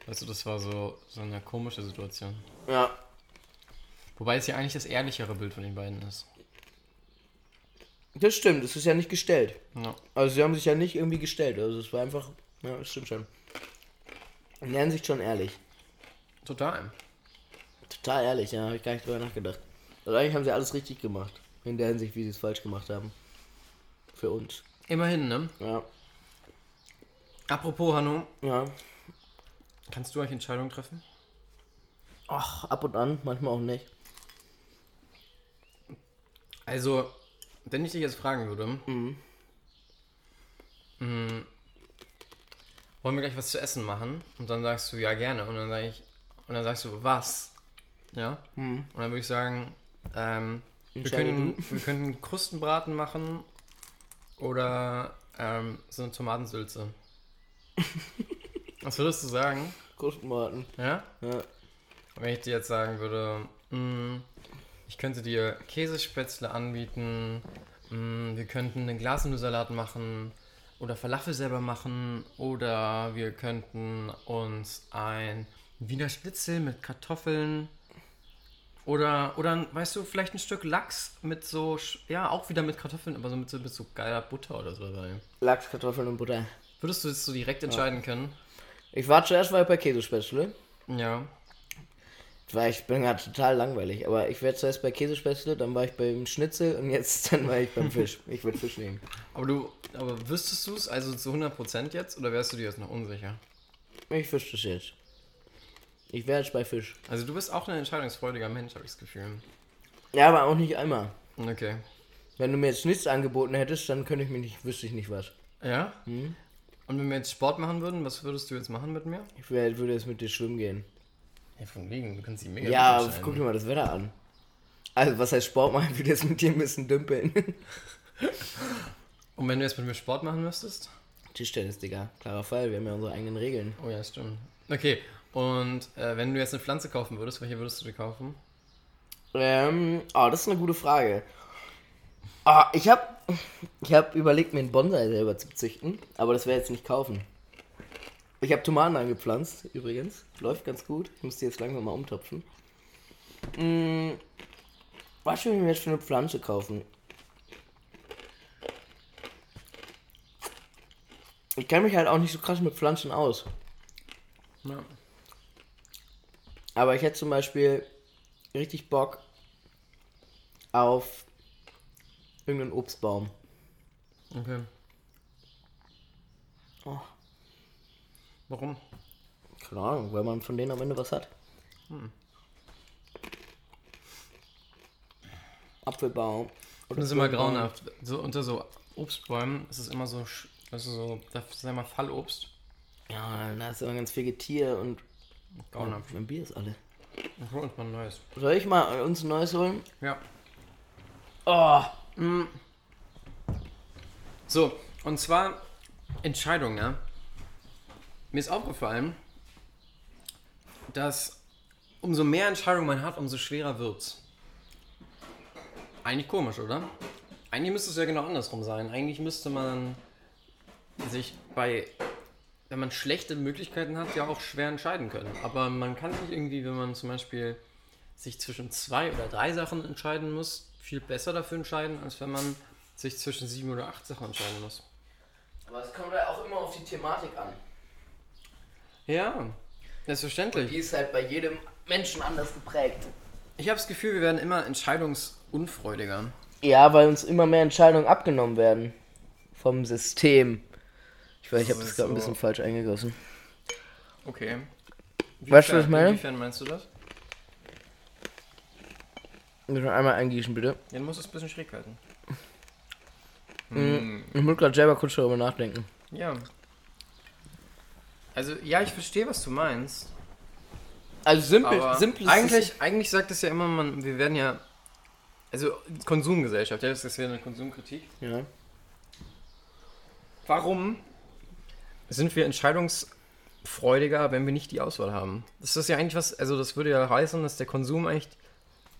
Weißt du, das war so, so eine komische Situation. Ja. Wobei es ja eigentlich das ehrlichere Bild von den beiden ist. Das stimmt, es ist ja nicht gestellt. Ja. Also sie haben sich ja nicht irgendwie gestellt. Also es war einfach, ja, das stimmt schon. In der Hinsicht schon ehrlich. Total. Total ehrlich, ja, habe ich gar nicht drüber nachgedacht. Also eigentlich haben sie alles richtig gemacht. In der Hinsicht, wie sie es falsch gemacht haben. Für uns. Immerhin, ne? Ja. Apropos, Hanno. Ja. Kannst du euch Entscheidungen treffen? Ach, ab und an, manchmal auch nicht. Also, wenn ich dich jetzt fragen würde, mhm. mh, mm, wollen wir gleich was zu essen machen? Und dann sagst du, ja, gerne. Und dann sag ich, und dann sagst du, was? Ja? Mhm. Und dann würde ich sagen, ähm, wir, können, wir können [LAUGHS] Krustenbraten machen oder ähm, so eine Tomatensülze. was würdest du sagen? Krustenbraten. Ja? Ja. Wenn ich dir jetzt sagen würde, mh, mm, ich könnte dir Käsespätzle anbieten, mm, wir könnten einen Glasnudelsalat machen oder Falafel selber machen oder wir könnten uns ein Wiener Schnitzel mit Kartoffeln oder, oder, weißt du, vielleicht ein Stück Lachs mit so, ja, auch wieder mit Kartoffeln, aber so mit, mit so geiler Butter oder so dabei. Lachs, Kartoffeln und Butter. Würdest du das so direkt entscheiden ja. können? Ich war zuerst mal bei Käsespätzle. Ja. Weil ich bin gerade total langweilig, aber ich werde zuerst bei Käsespätzle, dann war ich beim Schnitzel und jetzt dann war ich beim [LAUGHS] Fisch. Ich würde Fisch nehmen. Aber du, aber wüsstest du es also zu 100% jetzt oder wärst du dir jetzt noch unsicher? Ich wüsste es jetzt. Ich wäre jetzt bei Fisch. Also du bist auch ein entscheidungsfreudiger Mensch, habe ich das Gefühl. Ja, aber auch nicht einmal. Okay. Wenn du mir jetzt nichts angeboten hättest, dann könnte ich mir nicht, wüsste ich nicht was. Ja? Hm? Und wenn wir jetzt Sport machen würden, was würdest du jetzt machen mit mir? Ich wär, würde jetzt mit dir schwimmen gehen. Ja, von wegen, du kannst die mega Ja, guck dir mal das Wetter an. Also, was heißt Sport machen? Ich würde jetzt mit dir ein bisschen dümpeln. Und wenn du jetzt mit mir Sport machen müsstest? Tischtennis, Digga. Klarer Fall, wir haben ja unsere eigenen Regeln. Oh ja, stimmt. Okay, und äh, wenn du jetzt eine Pflanze kaufen würdest, welche würdest du dir kaufen? Ähm, oh, das ist eine gute Frage. Oh, ich habe ich hab überlegt, mir einen Bonsai selber zu züchten, aber das wäre jetzt nicht kaufen. Ich habe Tomaten angepflanzt, übrigens. Läuft ganz gut. Ich muss die jetzt langsam mal umtopfen. Hm, was will ich mir jetzt für eine Pflanze kaufen? Ich kenne mich halt auch nicht so krass mit Pflanzen aus. Ja. Aber ich hätte zum Beispiel richtig Bock auf irgendeinen Obstbaum. Okay. Oh. Warum? Keine Ahnung, weil man von denen am Ende was hat. Hm. Apfelbaum. das ist immer grauenhaft. So, unter so Obstbäumen ist es immer so, das ist so, das ist immer Fallobst. Ja, da ist immer ganz viel Getier und. Grauenhaft. mein Bier ist alle. Ich hol uns mal ein neues. Soll ich mal uns ein neues holen? Ja. Oh. Mm. So, und zwar Entscheidung, ja. Mir ist aufgefallen, dass umso mehr Entscheidungen man hat, umso schwerer wird's. Eigentlich komisch, oder? Eigentlich müsste es ja genau andersrum sein. Eigentlich müsste man sich bei, wenn man schlechte Möglichkeiten hat, ja auch schwer entscheiden können. Aber man kann sich irgendwie, wenn man zum Beispiel sich zwischen zwei oder drei Sachen entscheiden muss, viel besser dafür entscheiden, als wenn man sich zwischen sieben oder acht Sachen entscheiden muss. Aber es kommt ja auch immer auf die Thematik an. Ja, selbstverständlich. Und die ist halt bei jedem Menschen anders geprägt. Ich habe das Gefühl, wir werden immer entscheidungsunfreudiger. Ja, weil uns immer mehr Entscheidungen abgenommen werden. Vom System. Ich weiß, ich habe das gerade so. ein bisschen falsch eingegossen. Okay. Wie weißt du, was ich meine? Inwiefern meinst du das? Schon einmal eingießen, bitte. Ja, du musst es ein bisschen schräg halten. Hm. Ich muss gerade selber kurz darüber nachdenken. Ja. Also, ja, ich verstehe, was du meinst. Also simpel, simpel eigentlich, eigentlich sagt es ja immer, man, wir werden ja. Also Konsumgesellschaft, ja, das ist ja eine Konsumkritik. Ja. Warum sind wir entscheidungsfreudiger, wenn wir nicht die Auswahl haben? Das ist ja eigentlich was, also das würde ja heißen, dass der Konsum eigentlich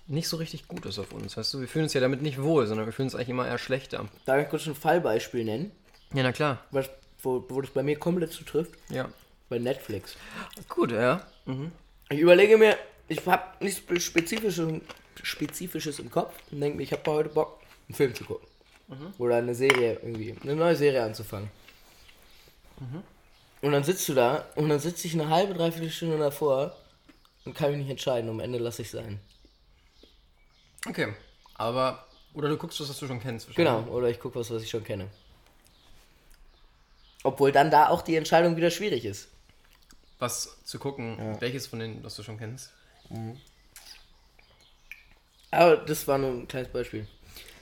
nicht so richtig gut ist auf uns. Weißt du, wir fühlen uns ja damit nicht wohl, sondern wir fühlen uns eigentlich immer eher schlechter. Darf ich kurz ein Fallbeispiel nennen? Ja, na klar. Was, wo, wo das bei mir komplett zutrifft? Ja. Bei Netflix. Gut, ja. Mhm. Ich überlege mir, ich habe nichts Spezifisches, Spezifisches im Kopf und denke mir, ich habe heute Bock, einen Film zu gucken. Mhm. Oder eine Serie irgendwie, eine neue Serie anzufangen. Mhm. Und dann sitzt du da und dann sitze ich eine halbe, dreiviertel Stunde davor und kann mich nicht entscheiden. Am Ende lasse ich sein. Okay, aber. Oder du guckst was, was du schon kennst. Genau, oder ich gucke was, was ich schon kenne. Obwohl dann da auch die Entscheidung wieder schwierig ist. Was zu gucken, ja. welches von denen, was du schon kennst. Mhm. Aber das war nur ein kleines Beispiel.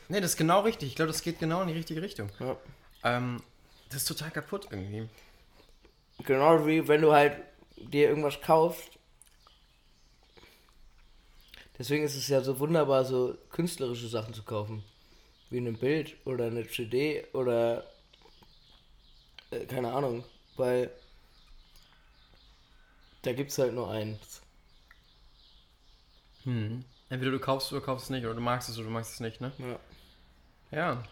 Ne, das ist genau richtig. Ich glaube, das geht genau in die richtige Richtung. Ja. Ähm, das ist total kaputt irgendwie. Genau wie wenn du halt dir irgendwas kaufst Deswegen ist es ja so wunderbar, so künstlerische Sachen zu kaufen. Wie ein Bild oder eine CD oder äh, keine Ahnung. Weil da gibt es halt nur eins. Hm. Entweder du kaufst oder kaufst es nicht, oder du magst es oder du magst es nicht, ne? Ja. Ja.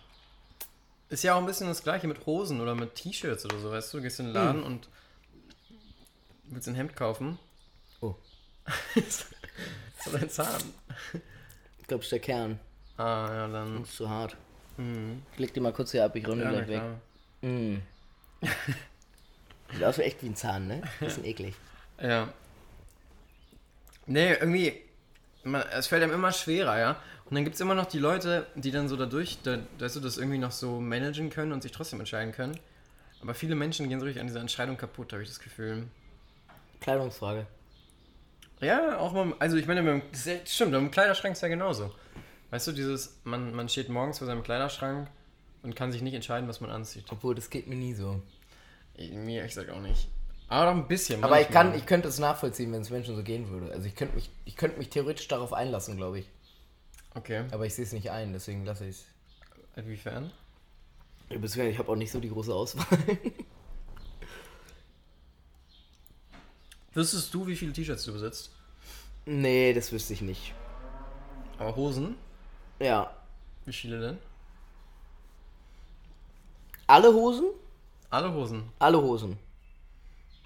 Ist ja auch ein bisschen das gleiche mit Hosen oder mit T-Shirts oder so, weißt du? Du gehst in den Laden hm. und willst ein Hemd kaufen. Oh. [LAUGHS] So dein Zahn. Ich glaube, es ist der Kern. Ah, ja, dann. Das ist zu hart. Mhm. Ich leg die mal kurz hier ab, ich runde ja, gleich weg. Mhm. [LAUGHS] Sieht aus wie echt wie ein Zahn, ne? Bisschen eklig. Ja. Nee, irgendwie, man, es fällt einem immer schwerer, ja. Und dann gibt es immer noch die Leute, die dann so dadurch, da, dass du das irgendwie noch so managen können und sich trotzdem entscheiden können. Aber viele Menschen gehen so richtig an dieser Entscheidung kaputt, habe ich das Gefühl. Kleidungsfrage. Ja, auch mal, also ich meine, das stimmt, im Kleiderschrank ist ja genauso. Weißt du, dieses, man, man steht morgens vor seinem Kleiderschrank und kann sich nicht entscheiden, was man anzieht. Obwohl, das geht mir nie so. Ich, mir, ich sag auch nicht. Aber ein bisschen. Aber ich kann, ich könnte es nachvollziehen, wenn es Menschen so gehen würde. Also ich könnte mich, ich könnte mich theoretisch darauf einlassen, glaube ich. Okay. Aber ich sehe es nicht ein, deswegen lasse ich es. Inwiefern? Ich habe auch nicht so die große Auswahl. [LAUGHS] Wüsstest du, wie viele T-Shirts du besitzt? Nee, das wüsste ich nicht. Aber Hosen? Ja. Wie viele denn? Alle Hosen? Alle Hosen. Alle Hosen.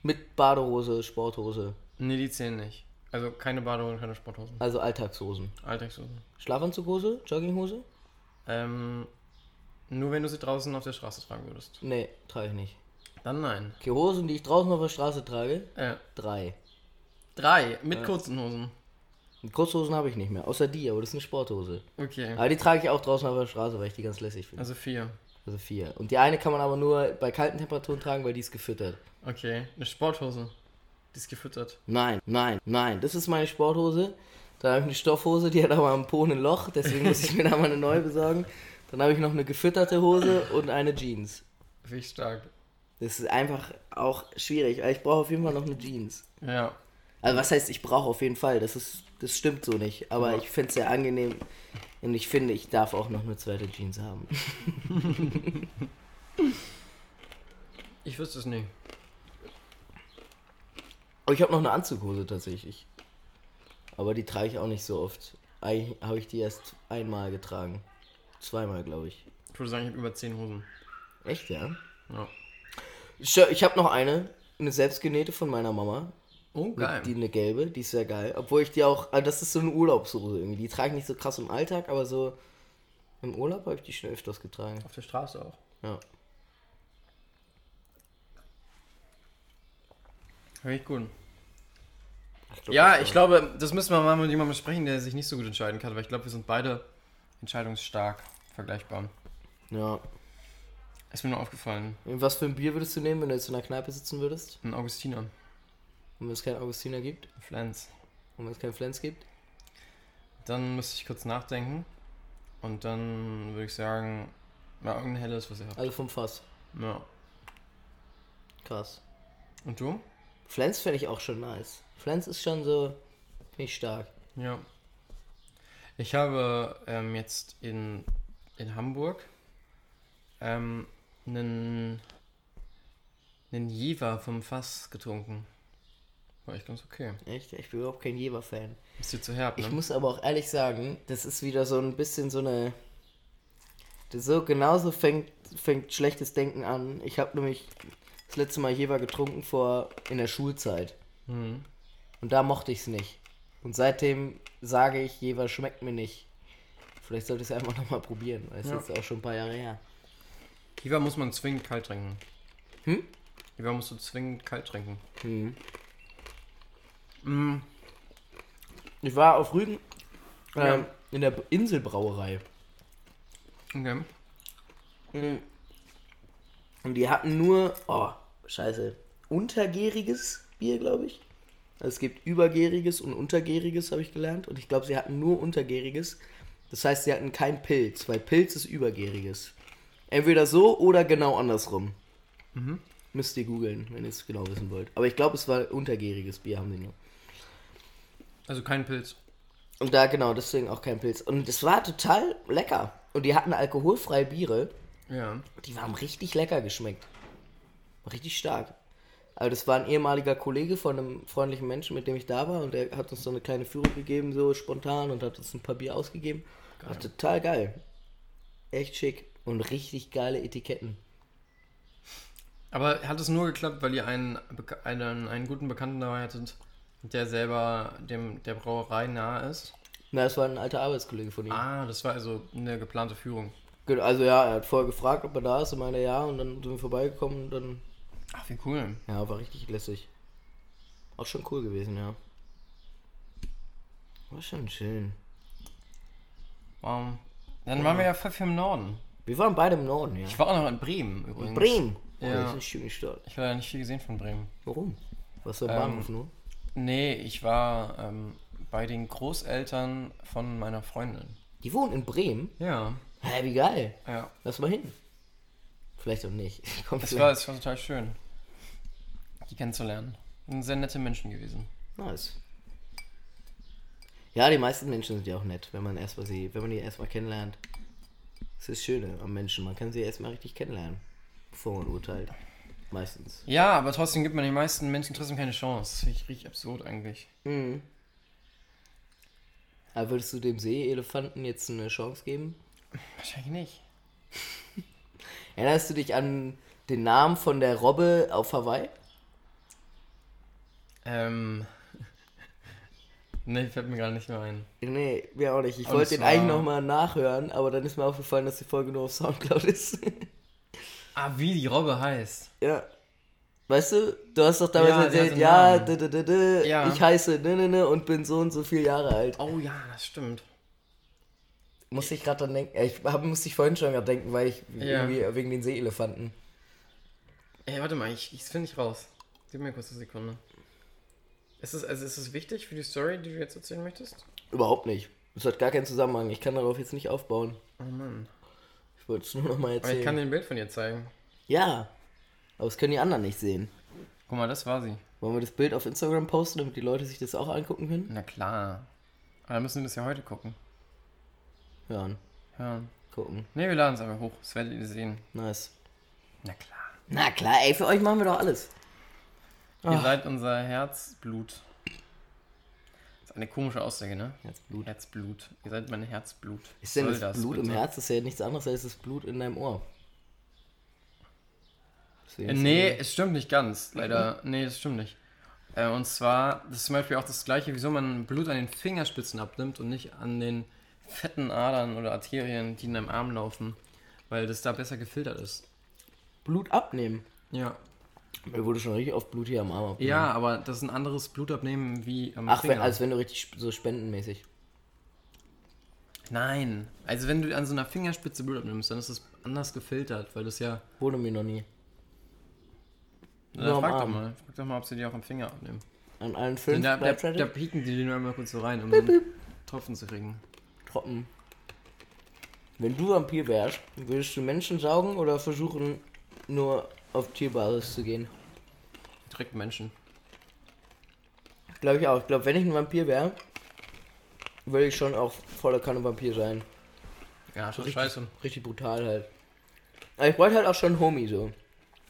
Mit Badehose, Sporthose. Nee, die zählen nicht. Also keine Badehose, keine Sporthosen. Also Alltagshosen. Alltagshosen. Schlafanzughose? Jogginghose? Ähm, nur wenn du sie draußen auf der Straße tragen würdest. Nee, trage ich nicht. Dann nein. Okay, Hosen, die ich draußen auf der Straße trage? Ja. Drei. Drei, mit ja. kurzen Hosen. Kurzhosen habe ich nicht mehr, außer die, aber das ist eine Sporthose. Okay. Aber die trage ich auch draußen auf der Straße, weil ich die ganz lässig finde. Also vier. Also vier. Und die eine kann man aber nur bei kalten Temperaturen tragen, weil die ist gefüttert. Okay, eine Sporthose. Die ist gefüttert. Nein, nein, nein. Das ist meine Sporthose. Dann habe ich eine Stoffhose, die hat aber am Po ein Loch, deswegen muss ich mir da mal eine neue besorgen. Dann habe ich noch eine gefütterte Hose und eine Jeans. Wie stark. Das ist einfach auch schwierig, weil ich brauche auf jeden Fall noch eine Jeans. Ja. Also was heißt, ich brauche auf jeden Fall, das ist, das stimmt so nicht. Aber ja. ich finde es sehr angenehm und ich finde, ich darf auch noch eine zweite Jeans haben. [LAUGHS] ich wüsste es nicht. Aber ich habe noch eine Anzughose tatsächlich. aber die trage ich auch nicht so oft. Eigentlich habe ich die erst einmal getragen. Zweimal, glaube ich. Ich würde sagen, ich habe über 10 Hosen. Echt, ja? Ja. Ich habe noch eine, eine selbstgenähte von meiner Mama. Oh, geil. Die eine gelbe, die ist sehr geil. Obwohl ich die auch, also das ist so eine Urlaubshose irgendwie. Die trage ich nicht so krass im Alltag, aber so im Urlaub habe ich die schon öfters getragen. Auf der Straße auch. Ja. Richtig gut. Ich glaub, Ja, ich glaube, das müssen wir mal mit jemandem sprechen, der sich nicht so gut entscheiden kann, weil ich glaube, wir sind beide entscheidungsstark vergleichbar. Ja. Ist mir nur aufgefallen. Was für ein Bier würdest du nehmen, wenn du jetzt in der Kneipe sitzen würdest? Ein Augustiner. Und wenn es keinen Augustiner gibt? Flens. Und wenn es keinen Flens gibt? Dann müsste ich kurz nachdenken. Und dann würde ich sagen, ja, irgendein helles, was ihr habt. Also vom Fass. Ja. Krass. Und du? Flens fände ich auch schon nice. Flens ist schon so, finde ich stark. Ja. Ich habe ähm, jetzt in, in Hamburg ähm, einen, einen Jever vom Fass getrunken. War echt ganz okay. Echt? Ich bin überhaupt kein Jever-Fan. Ist dir zu herb, ne? Ich muss aber auch ehrlich sagen, das ist wieder so ein bisschen so eine. So genauso fängt, fängt schlechtes Denken an. Ich habe nämlich das letzte Mal Jever getrunken vor in der Schulzeit. Mhm. Und da mochte ich es nicht. Und seitdem sage ich, Jever schmeckt mir nicht. Vielleicht sollte ich es einfach [LAUGHS] nochmal probieren, weil es Ja. ist jetzt auch schon ein paar Jahre her. Jever muss man zwingend kalt trinken. Hm? Jever musst du zwingend kalt trinken. Hm. Mhm. Ich war auf Rügen Ja. ähm, in der Inselbrauerei. Okay. Mhm. Und die hatten nur, oh, scheiße, untergäriges Bier, glaube ich. Also es gibt übergäriges und untergäriges, habe ich gelernt. Und ich glaube, sie hatten nur untergäriges. Das heißt, sie hatten kein Pilz, weil Pilz ist übergäriges. Entweder so oder genau andersrum. Müsst ihr googeln, wenn ihr es genau wissen wollt. Aber ich glaube, es war untergäriges Bier, haben sie nur. Also kein Pilz. Und da genau, deswegen auch kein Pilz. Und es war total lecker. Und die hatten alkoholfreie Biere. Ja. Die haben richtig lecker geschmeckt. Richtig stark. Aber das war ein ehemaliger Kollege von einem freundlichen Menschen, mit dem ich da war. Und der hat uns so eine kleine Führung gegeben, so spontan. Und hat uns ein paar Bier ausgegeben. War total geil. Echt schick. Und richtig geile Etiketten. Aber hat es nur geklappt, weil ihr einen, einen, einen guten Bekannten dabei hattet, der selber dem der Brauerei nahe ist? Na, das war ein alter Arbeitskollege von ihm. Ah, das war also eine geplante Führung. Genau, Also ja, er hat vorher gefragt, ob er da ist. Und meinte ja. Und dann sind wir vorbeigekommen. Und dann, Ach, wie cool. ja, war richtig lässig. Auch schon cool gewesen, ja. War schon schön. Wow. Dann waren wir ja voll viel im Norden. Wir waren beide im Norden, ja. Ich war auch noch in Bremen übrigens. Bremen. Oh, Ja. das ist eine schöne Stadt. Ich habe ja nicht viel gesehen von Bremen. Warum? Was für ein Ähm, Bahnhof nur? Nee, ich war ähm, bei den Großeltern von meiner Freundin. Die wohnen in Bremen? Ja. Hä, wie geil. Ja. Lass mal hin. Vielleicht auch nicht. [LAUGHS] Komm, Es vielleicht. war, es war total schön, die kennenzulernen. Sind sehr nette Menschen gewesen. Nice. Ja, die meisten Menschen sind ja auch nett, wenn man erstmal sie, wenn man die erstmal kennenlernt. Das ist das Schöne am Menschen. Man kann sie erstmal richtig kennenlernen, bevor man urteilt. Meistens. Ja, aber trotzdem gibt man den meisten Menschen trotzdem keine Chance. Finde ich richtig absurd eigentlich. Mhm. Aber würdest du dem Seeelefanten jetzt eine Chance geben? Wahrscheinlich nicht. [LAUGHS] Erinnerst du dich an den Namen von der Robbe auf Hawaii? Ähm. [LAUGHS] nee, fällt mir gerade nicht mehr ein. Nee, mir auch nicht. Ich Und wollte den zwar- eigentlich nochmal nachhören, aber dann ist mir aufgefallen, dass die Folge nur auf Soundcloud ist. [LAUGHS] Ah, wie die Robbe heißt. ja. Weißt du, du hast doch damals Ja, erzählt, ja, d -d -d Ja. ich heiße ne, ne, ne und bin so und so viele Jahre alt. Oh ja, das stimmt. Musste ich gerade dran denken. Ich hab, musste ich vorhin schon gerade denken, weil ich Ja. irgendwie wegen den Seeelefanten. Ey, warte mal, ich, ich finde ich raus. Gib mir kurz eine Sekunde. Ist es, also ist es wichtig für die Story, die du jetzt erzählen möchtest? Überhaupt nicht. Das hat gar keinen Zusammenhang. Ich kann darauf jetzt nicht aufbauen. Oh Mann. Ich wollte es nur nochmal Aber erzählen. ich kann dir ein Bild von ihr zeigen. ja, aber das können die anderen nicht sehen. Guck mal, das war sie. Wollen wir das Bild auf Instagram posten, damit die Leute sich das auch angucken können? Na klar. Aber dann müssen wir das ja heute gucken. Hören, Ja. gucken. Ne, wir laden es einfach hoch. Das werdet ihr sehen. Nice. Na klar. Na klar, ey, für euch machen wir doch alles. Ihr Ach. seid unser Herzblut. Eine komische Aussage, ne? Herzblut. Herzblut. Ihr seid mein Herzblut. Ist denn das, das Blut bitte? im Herz? Das ist ja nichts anderes als das Blut in deinem Ohr. Äh, nee, es stimmt nicht ganz. Leider. Nee, das stimmt nicht. Äh, und zwar, das ist zum Beispiel auch das gleiche, wieso man Blut an den Fingerspitzen abnimmt und nicht an den fetten Adern oder Arterien, die in deinem Arm laufen. Weil das da besser gefiltert ist. Blut abnehmen? Ja. Mir wurde schon richtig oft Blut hier am Arm abnehmen. Ja, aber das ist ein anderes Blutabnehmen wie am Ach, Finger. Wenn, als wenn du richtig so spendenmäßig. Nein. Also wenn du an so einer Fingerspitze Blut abnimmst, dann ist das anders gefiltert, weil das ja. Wurde mir noch nie. Na, frag doch mal. Frag doch mal, ob sie die auch am Finger abnehmen. An allen fünf? Da, da, da, pieken die die nur einmal kurz so rein, um so einen Tropfen zu kriegen. Tropfen. Wenn du Vampir wärst, würdest du Menschen saugen oder versuchen, nur auf Tierbasis zu gehen? Direkt Menschen. Glaube ich auch. Ich glaube, wenn ich ein Vampir wäre, würde ich schon auch voller Kanne Vampir sein. Ja, schon richtig, scheiße. Richtig brutal halt. Aber ich wollte halt auch schon Homie so.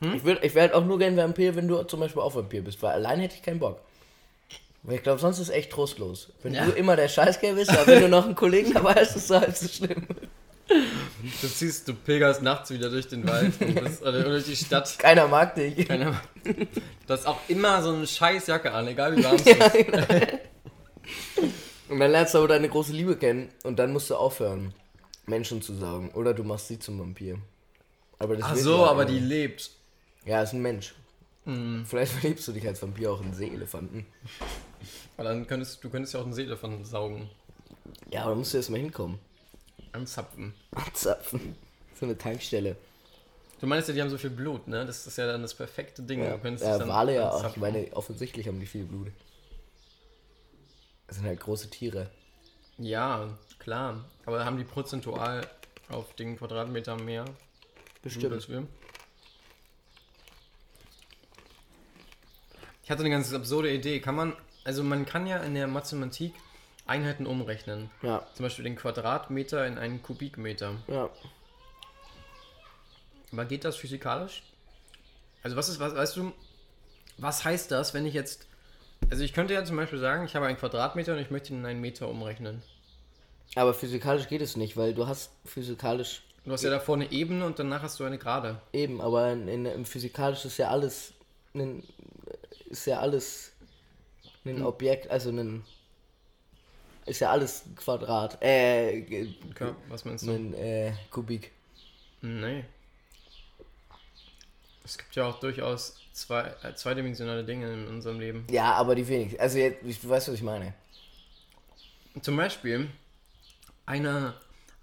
Hm? Ich, ich wäre halt auch nur gern Vampir, wenn du zum Beispiel auch Vampir bist, weil allein hätte ich keinen Bock. Weil ich glaube, sonst ist es echt trostlos. Wenn ja. du immer der Scheißkerl bist, aber wenn du noch einen Kollegen dabei hast, ist es halb so schlimm. Du ziehst, du pilgerst nachts wieder durch den Wald und [LAUGHS] bist, oder durch die Stadt. Keiner mag dich. Keiner mag Du hast auch immer so eine Scheißjacke an, egal wie warm [LAUGHS] es ja, ist. Genau. Und dann lernst du aber deine große Liebe kennen und dann musst du aufhören, Menschen zu saugen. Oder du machst sie zum Vampir. Aber das Ach so, aber die lebt. Ja, ist ein Mensch. Mhm. Vielleicht verliebst du dich als Vampir auch in Seeelefanten. Aber dann könntest du könntest ja auch einen Seeelefanten saugen. Ja, aber da musst du erst mal hinkommen. Anzapfen. Anzapfen. So eine Tankstelle. Du meinst ja, die haben so viel Blut, ne? Das ist ja dann das perfekte Ding. Ja, du ja Wale ja auch. Ich meine, offensichtlich haben die viel Blut. Das sind halt große Tiere. Ja, klar. Aber haben die prozentual auf den Quadratmeter mehr? Bestimmt. Als wir? Ich hatte eine ganz absurde Idee. Kann man, also man kann ja in der Mathematik Einheiten umrechnen. Ja. Zum Beispiel den Quadratmeter in einen Kubikmeter. Ja. Aber geht das physikalisch? Also was ist, was, weißt du, was heißt das, wenn ich jetzt, also ich könnte ja zum Beispiel sagen, ich habe einen Quadratmeter und ich möchte ihn in einen Meter umrechnen. Aber physikalisch geht es nicht, weil du hast physikalisch... Du hast ja davor eine Ebene und danach hast du eine Gerade. Eben, aber in, in, im physikalisch ist ja alles, ein, ist ja alles ein. Objekt, also ein ist ja alles Quadrat. Äh, okay, was meinst du? Ein äh, Kubik. Nee. Es gibt ja auch durchaus zwei, äh, zweidimensionale Dinge in unserem Leben. Ja, aber die wenigsten. Also, jetzt, du weißt, was ich meine. Zum Beispiel eine,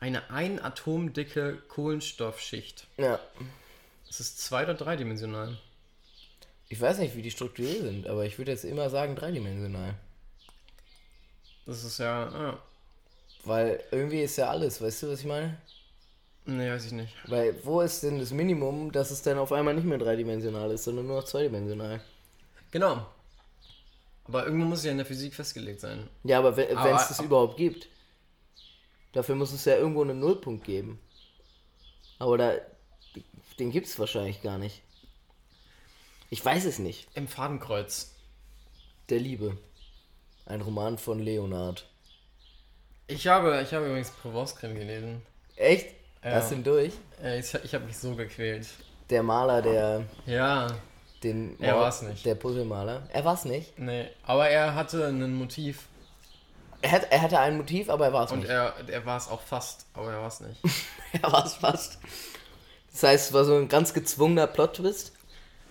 eine einatomdicke Kohlenstoffschicht. Ja. Das ist zwei- oder dreidimensional. Ich weiß nicht, wie die strukturiert sind, aber ich würde jetzt immer sagen dreidimensional. Das ist ja. ja. Weil irgendwie ist ja alles, weißt du, was ich meine? Nee, weiß ich nicht. Weil wo ist denn das Minimum, dass es dann auf einmal nicht mehr dreidimensional ist, sondern nur noch zweidimensional? Genau. Aber irgendwo muss es ja in der Physik festgelegt sein. Ja, aber wenn es das überhaupt gibt. Dafür muss es ja irgendwo einen Nullpunkt geben. Aber da, den gibt es wahrscheinlich gar nicht. Ich weiß es nicht. Im Fadenkreuz. Der Liebe. Ein Roman von Leonard. Ich habe, ich habe übrigens Provence-Creme gelesen. Echt? Ja. Hast du ihn durch? Ich, ich habe mich so gequält. Der Maler, der. Ja. Den er war es nicht. Der Puzzlemaler. Er war es nicht? Nee, aber er hatte ein Motiv. Er, hat, er hatte ein Motiv, aber er war es nicht. Und er, er war es auch fast, aber er war es nicht. [LAUGHS] er war es fast. Das heißt, es war so ein ganz gezwungener Plot-Twist.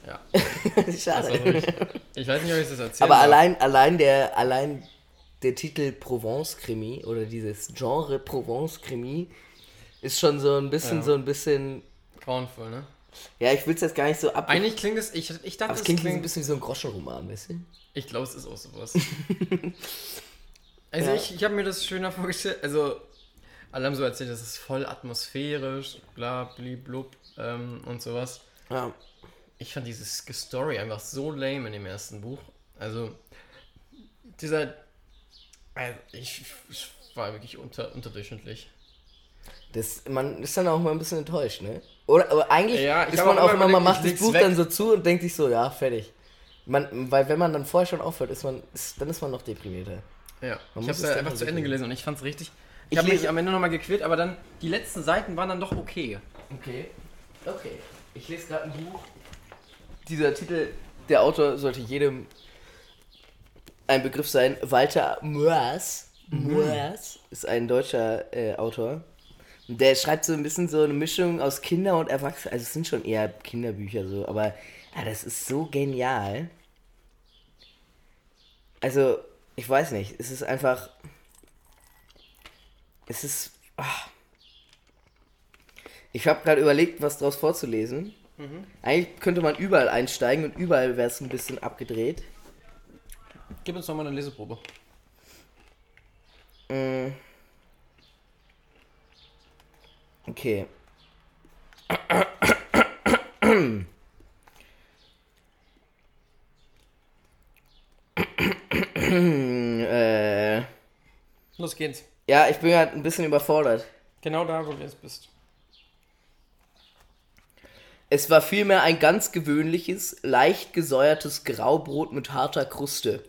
Ja. [LAUGHS] Schade. ich weiß nicht, ob ich das erzähle. Aber allein, allein, der, allein der Titel Provence-Krimi oder dieses Genre Provence-Krimi ist schon so ein bisschen, ja. so ein bisschen. Grauenvoll, ne? Ja, ich will es jetzt gar nicht so ab. Eigentlich klingt es, ich, ich dachte, es klingt, klingt ein bisschen wie so ein Groschenroman, weißt du? Ich glaube, es ist auch sowas. [LAUGHS] also ja. ich, ich habe mir das schöner vorgestellt, also alle haben so erzählt, das ist voll atmosphärisch, bla, blub ähm, und sowas. Ja ich fand dieses Story einfach so lame in dem ersten Buch. Also, dieser. Also ich, ich war wirklich unter, unterdurchlich. Das, man ist dann auch mal ein bisschen enttäuscht, ne? Oder, aber eigentlich ja, ist man auch immer, man macht das Buch weg. dann so zu und denkt sich so, ja, fertig. Man, weil wenn man dann vorher schon aufhört, ist man, ist, dann ist man noch deprimierter. Ja, Man ich habe es einfach zu Ende gelesen und ich fand es richtig. Ich, ich habe mich am Ende nochmal gequält, aber dann die letzten Seiten waren dann doch okay. Okay. Okay. Ich lese gerade ein Buch. Dieser Titel, der Autor sollte jedem ein Begriff sein. Walter Moers. Mhm. Moers ist ein deutscher äh, Autor. Der schreibt so ein bisschen so eine Mischung aus Kinder und Erwachsenen. Also es sind schon eher Kinderbücher so, aber ja, das ist so genial. Also, ich weiß nicht, es ist einfach. Es ist. Ach. Ich habe gerade überlegt, was daraus vorzulesen. Mhm. Eigentlich könnte man überall einsteigen und überall wäre es ein bisschen abgedreht. Gib uns doch mal eine Leseprobe. Mm. Okay. äh. Los geht's. Ja, ich bin halt ein bisschen überfordert. Genau da, wo du jetzt bist. Es war vielmehr ein ganz gewöhnliches, leicht gesäuertes Graubrot mit harter Kruste.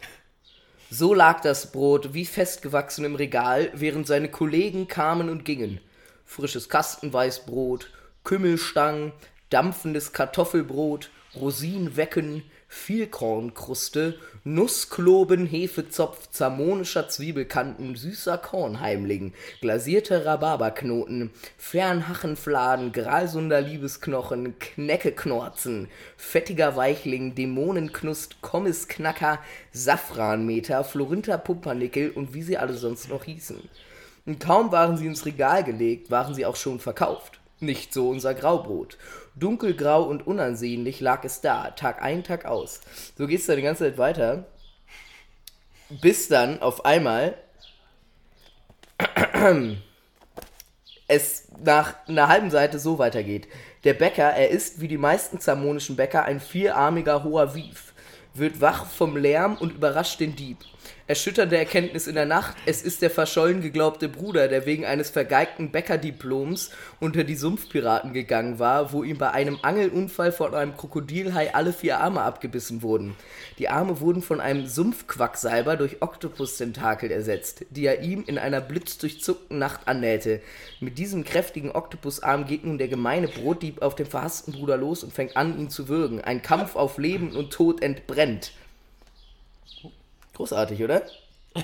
So lag das Brot wie festgewachsen im Regal, während seine Kollegen kamen und gingen. Frisches Kastenweißbrot, Kümmelstangen, dampfendes Kartoffelbrot, Rosinenwecken, Vielkornkruste, Nusskloben, Hefezopf, zamonischer Zwiebelkanten, süßer Kornheimling, glasierte Rhabarberknoten, Fernhachenfladen, Gralsunder Liebesknochen, Kneckeknorzen, fettiger Weichling, Dämonenknust, Kommisknacker, Safranmeter, Florinter Pumpernickel und wie sie alle sonst noch hießen. Und kaum waren sie ins Regal gelegt, waren sie auch schon verkauft. Nicht so unser Graubrot. Dunkelgrau und unansehnlich lag es da, Tag ein, Tag aus. So geht es dann die ganze Zeit weiter. Bis dann auf einmal [CLEARS THROAT] es nach einer halben Seite so weitergeht. Der Bäcker, er ist wie die meisten zamonischen Bäcker ein vierarmiger hoher Wief, wird wach vom Lärm und überrascht den Dieb. Erschütternde Erkenntnis in der Nacht, es ist der verschollen geglaubte Bruder, der wegen eines vergeigten Bäckerdiploms unter die Sumpfpiraten gegangen war, wo ihm bei einem Angelunfall von einem Krokodilhai alle vier Arme abgebissen wurden. Die Arme wurden von einem Sumpfquacksalber durch Oktopus-Tentakel ersetzt, die er ihm in einer blitzdurchzuckten Nacht annähte. Mit diesem kräftigen Oktopusarm geht nun der gemeine Brotdieb auf den verhassten Bruder los und fängt an, ihn zu würgen. Ein Kampf auf Leben und Tod entbrennt. Großartig, oder? [LAUGHS]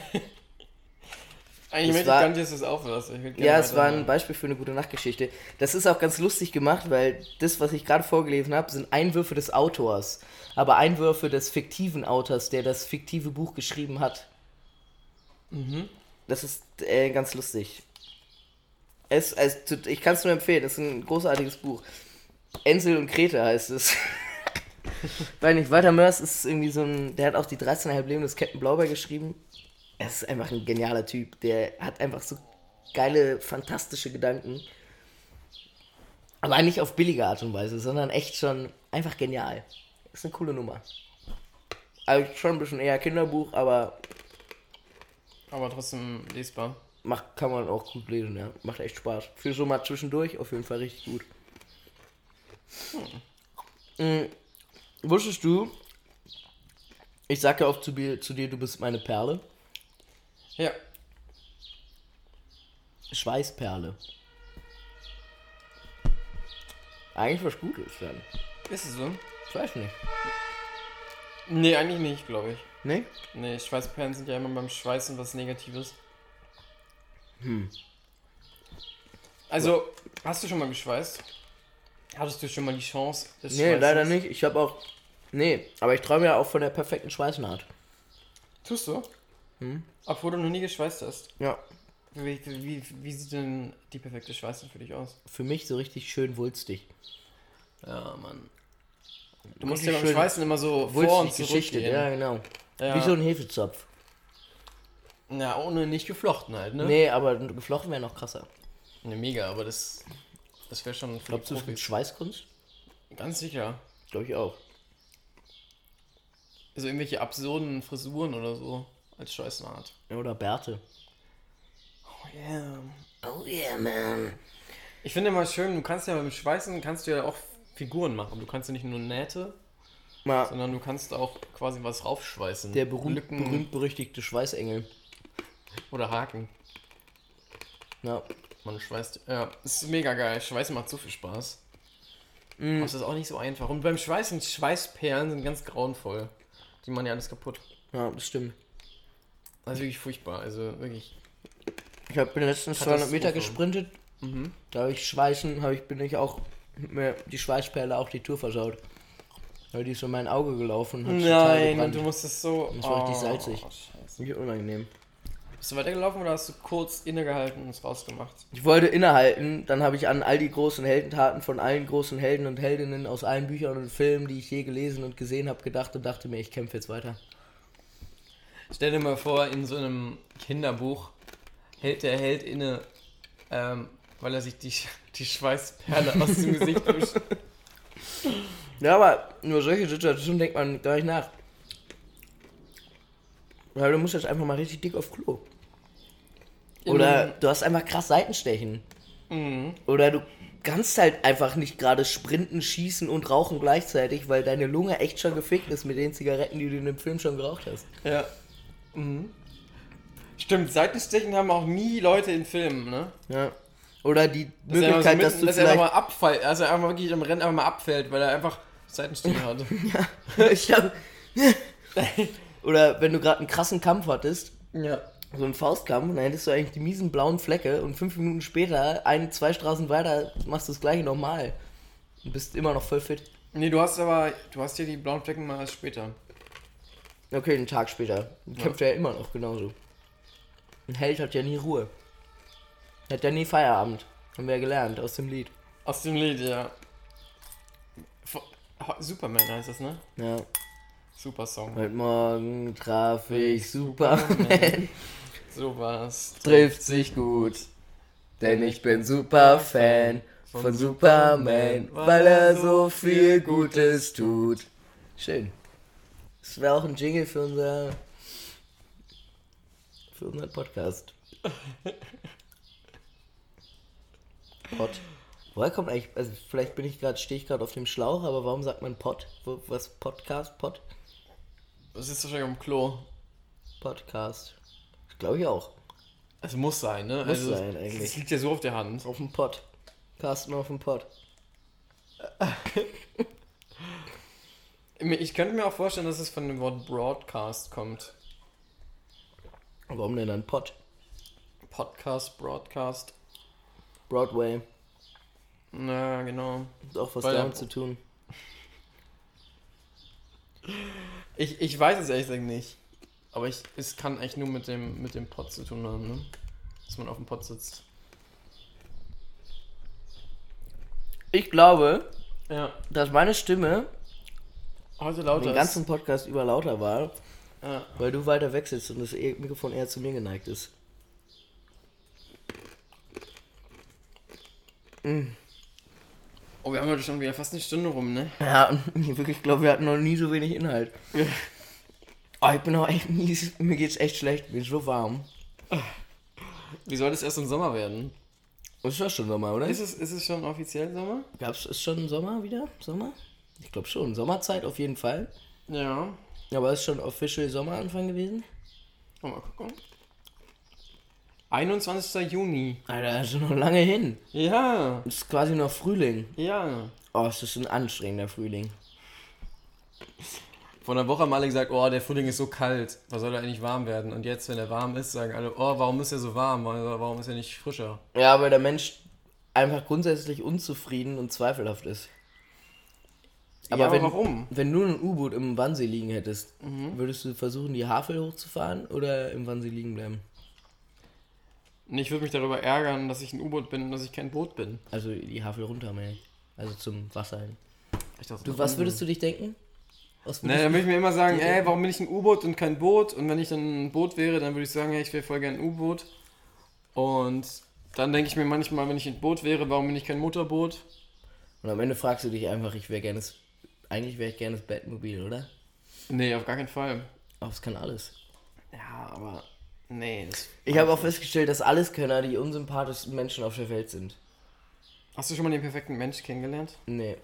Eigentlich möchte ich gar nicht, dass du es aufhörst. Ja, es war ein Beispiel für eine gute Nachtgeschichte. Das ist auch ganz lustig gemacht, weil das, was ich gerade vorgelesen habe, sind Einwürfe des Autors. Aber Einwürfe des fiktiven Autors, der das fiktive Buch geschrieben hat. Mhm. Das ist äh, ganz lustig. Es, es, ich kann es nur empfehlen, es ist ein großartiges Buch. Ensel und Krete heißt es. [LAUGHS] Weil nicht, Walter Mörs ist irgendwie so ein, der hat auch die 13,5 Leben des Captain Blaubeer geschrieben. Er ist einfach ein genialer Typ. Der hat einfach so geile, fantastische Gedanken. Aber nicht auf billige Art und Weise, sondern echt schon einfach genial. Ist eine coole Nummer. Also schon ein bisschen eher Kinderbuch, aber. Aber trotzdem lesbar. Macht, kann man auch gut lesen, ja. Macht echt Spaß. Für so mal zwischendurch auf jeden Fall richtig gut. Hm. Wusstest du, ich sage ja oft zu dir, zu dir, du bist meine Perle. Ja. Schweißperle. Eigentlich was Gutes dann. Ist es so? Ich weiß nicht. Nee, eigentlich nicht, glaube ich. Nee? Nee, Schweißperlen sind ja immer beim Schweißen was Negatives. Hm. Also, hast du schon mal geschweißt? Hattest du schon mal die Chance des Nee, Schweißens? leider nicht. Ich habe auch. Nee, aber ich träume ja auch von der perfekten Schweißnaht. Tust du? Hm? Obwohl du noch nie geschweißt hast. Ja. Wie, wie, wie sieht denn die perfekte Schweißnaht für dich aus? Für mich so richtig schön wulstig. Ja, Mann. Du musst ja beim Schweißen immer so vor und Geschichte, ja, genau. Ja. Wie so ein Hefezopf. Ja, ohne nicht geflochten halt, ne? Nee, aber geflochten wäre noch krasser. Ne, mega, aber das das wäre schon. Glaubst du, es gibt Schweißkunst? Ganz sicher. Glaube ich auch. Also irgendwelche absurden Frisuren oder so als Schweißnaht. Ja, oder Bärte. Oh yeah. Oh yeah, man. Ich finde immer schön, du kannst ja beim Schweißen kannst du ja auch Figuren machen. Du kannst ja nicht nur Nähte, ja. sondern du kannst auch quasi was raufschweißen. Der berühmt, berühmt berüchtigte Schweißengel. Oder Haken. Ja. Man schweißt. Ja, es ist mega geil. Schweißen macht so viel Spaß. Mm. Aber es ist auch nicht so einfach. Und beim Schweißen, Schweißperlen sind ganz grauenvoll. Die machen ja alles kaputt. Ja, das stimmt. Das ist wirklich furchtbar. Also wirklich. Ich hab, bin letztens 200 Meter gesprintet. Mhm. Da habe ich Schweißen, habe ich, bin ich auch mir die Schweißperle auch die Tour versaut. Weil die ist in mein Auge gelaufen. Hat Nein, und du musstest so. Und das war oh, richtig salzig. Scheiße. unangenehm. Bist du weitergelaufen oder hast du kurz innegehalten und es rausgemacht? Ich wollte innehalten, dann habe ich an all die großen Heldentaten von allen großen Helden und Heldinnen aus allen Büchern und Filmen, die ich je gelesen und gesehen habe, gedacht und dachte mir, ich kämpfe jetzt weiter. Stell dir mal vor, in so einem Kinderbuch hält der Held inne, ähm, weil er sich die, die Schweißperle [LAUGHS] aus dem Gesicht wischt. Ja, aber nur solche Situationen denkt man gar nicht nach. Weil du musst jetzt einfach mal richtig dick auf Klo. Oder du hast einfach krass Seitenstechen. Mhm. Oder du kannst halt einfach nicht gerade sprinten, schießen und rauchen gleichzeitig, weil deine Lunge echt schon gefickt ist mit den Zigaretten, die du in dem Film schon geraucht hast. Ja. Mhm. Stimmt, Seitenstechen haben auch nie Leute in Filmen, ne? Ja. Oder die das Möglichkeit, so dass du dass er einfach mal abfällt, also einfach wirklich am Rennen einfach mal abfällt, weil er einfach Seitenstechen [LAUGHS] hat. ja, [LAUGHS] ich glaube. [LAUGHS] Oder wenn du gerade einen krassen Kampf hattest. Ja so ein Faustkampf, dann hättest du eigentlich die miesen blauen Flecke und fünf Minuten später, ein, zwei Straßen weiter, machst du das gleiche nochmal. Und bist immer noch voll fit. Nee, du hast aber, du hast hier die blauen Flecken mal erst später. Okay, einen Tag später. Ja. Kämpft er ja immer noch genauso. Ein Held hat ja nie Ruhe. Hat ja nie Feierabend. Haben wir ja gelernt aus dem Lied. Aus dem Lied, ja. Superman heißt das, ne? Ja. Super Song. Heute Morgen traf ich Superman. [LAUGHS] Sowas trifft sich gut. Denn ich bin Superfan von Superman, weil er so viel Gutes tut. Schön. Das wäre auch ein Jingle für unser für unseren Podcast. [LAUGHS] Pod. Woher kommt eigentlich, also vielleicht bin ich gerade, stehe ich gerade auf dem Schlauch, aber warum sagt man Pod? Was Podcast? Pod? Das ist wahrscheinlich am Klo. Podcast. Glaube ich auch. Es muss sein, ne? Muss also, sein, eigentlich. Es liegt ja so auf der Hand. Auf dem Pott. Carsten auf dem Pott. [LAUGHS] ich könnte mir auch vorstellen, dass es von dem Wort Broadcast kommt. Warum denn dann Pott? Podcast, Broadcast. Broadway. Na, genau. Hat auch was Weil damit zu tun. Ich, ich weiß es ehrlich gesagt nicht. Aber ich, es kann eigentlich nur mit dem, mit dem Pod zu tun haben, ne? Dass man auf dem Pod sitzt. Ich glaube, ja. dass meine Stimme heute lauter den ganzen Podcast über lauter war, ja. weil du weiter weg sitzt und das Mikrofon eher zu mir geneigt ist. Mhm. Oh, wir haben heute schon wieder fast eine Stunde rum, ne? Ja, [LAUGHS] ich wirklich glaube, wir hatten noch nie so wenig Inhalt. [LAUGHS] oh, ich bin auch echt mies. Mir geht's echt schlecht. Mir ist so warm. Wie soll das erst im Sommer werden? Ist ja schon Sommer, oder? Ist es, ist es schon offiziell Sommer? Gab's es schon Sommer wieder? Sommer? Ich glaube schon. Sommerzeit auf jeden Fall. Ja. Aber ist schon official Sommeranfang gewesen? Oh, mal gucken. 21. Juni. Alter, das ist noch lange hin. Ja. Das ist quasi noch Frühling. Ja. Oh, es ist ein anstrengender Frühling. Vor einer Woche haben alle gesagt, oh, der Frühling ist so kalt, was soll er eigentlich warm werden? Und jetzt, wenn er warm ist, sagen alle, oh, warum ist er so warm? Warum ist er nicht frischer? Ja, weil der Mensch einfach grundsätzlich unzufrieden und zweifelhaft ist. Aber, ja, aber wenn, warum? Wenn du ein U-Boot im Wannsee liegen hättest, mhm. würdest du versuchen, die Havel hochzufahren oder im Wannsee liegen bleiben? ich würde mich darüber ärgern, dass ich ein U-Boot bin und dass ich kein Boot bin. Also die Havel runter, meine ich. Also zum Wasser hin. Du, was würdest du dich denken? Was ne, dann würde ich mir immer sagen, ey, warum bin ich ein U-Boot und kein Boot? Und wenn ich dann ein Boot wäre, dann würde ich sagen, hey, ich wäre voll gern ein U-Boot. Und dann denke ich mir manchmal, wenn ich ein Boot wäre, warum bin ich kein Motorboot? Und am Ende fragst du dich einfach, ich wäre gerne, eigentlich wäre ich gerne das Batmobil, oder? Nee, auf gar keinen Fall. Aber es kann alles. Ja, aber Nee. ich habe auch festgestellt, dass alles Könner die unsympathischsten Menschen auf der Welt sind. Hast du schon mal den perfekten Mensch kennengelernt? Nee.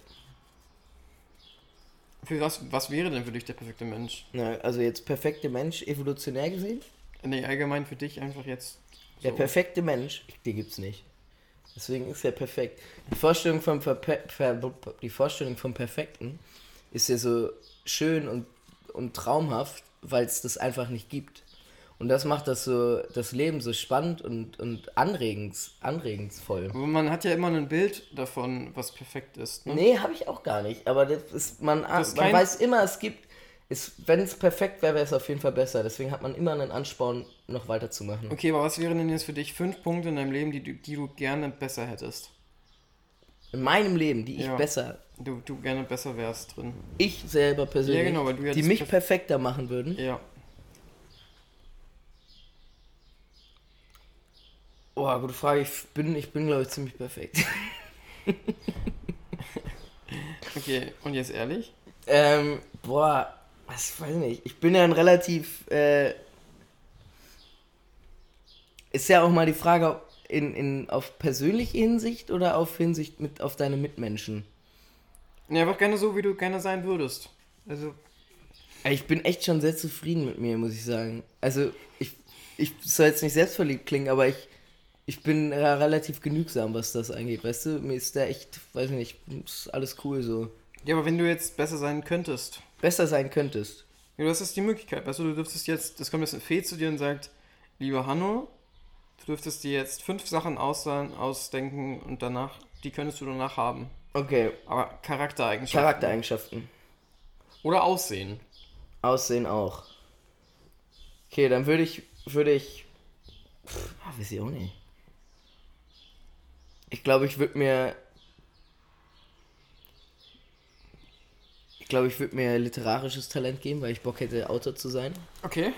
Für was, was wäre denn für dich der perfekte Mensch? Na, also jetzt perfekte Mensch, evolutionär gesehen? Nee, allgemein für dich einfach jetzt. So. Der perfekte Mensch, den gibt's nicht. Deswegen ist er perfekt. Die Vorstellung vom, Verpe die Vorstellung vom Perfekten ist ja so schön und, und traumhaft, weil es das einfach nicht gibt. Und das macht das so das Leben so spannend und, und anregens, anregensvoll. Aber man hat ja immer ein Bild davon, was perfekt ist. Ne? Nee, habe ich auch gar nicht. Aber das ist, man, das man weiß immer, es gibt, wenn es perfekt wäre, wäre es auf jeden Fall besser. Deswegen hat man immer einen Ansporn, noch weiterzumachen. Okay, aber was wären denn jetzt für dich fünf Punkte in deinem Leben, die, du, die du gerne besser hättest? In meinem Leben, die ich ja, besser. Du, du gerne besser wärst drin. Ich selber persönlich. Ja, genau, weil du die mich perf perfekter machen würden. Ja. Boah, gute Frage. Ich bin, ich bin glaube ich, ziemlich perfekt. [LAUGHS] okay, und jetzt ehrlich? Ähm, boah, was weiß ich nicht. Ich bin ja ein relativ. Äh, ist ja auch mal die Frage, in, in, auf persönliche Hinsicht oder auf Hinsicht mit auf deine Mitmenschen? Ja, einfach gerne so, wie du gerne sein würdest. Also. Ich bin echt schon sehr zufrieden mit mir, muss ich sagen. Also, ich, ich soll jetzt nicht selbstverliebt klingen, aber ich ich bin ja relativ genügsam, was das angeht, weißt du? Mir ist da echt, weiß ich nicht, ist alles cool so. Ja, aber wenn du jetzt besser sein könntest. Besser sein könntest. Ja, du hast jetzt die Möglichkeit, weißt du, du dürftest jetzt, das kommt jetzt ein Fee zu dir und sagt, lieber Hanno, du dürftest dir jetzt fünf Sachen ausdenken und danach, die könntest du danach haben. Okay. Aber Charaktereigenschaften. Charaktereigenschaften. Oder Aussehen. Aussehen auch. Okay, dann würde ich, würde ich, pff, ah, weiß ich auch nicht. Ich glaube, ich würde mir. Ich glaube, ich würde mir literarisches Talent geben, weil ich Bock hätte, Autor zu sein. Okay.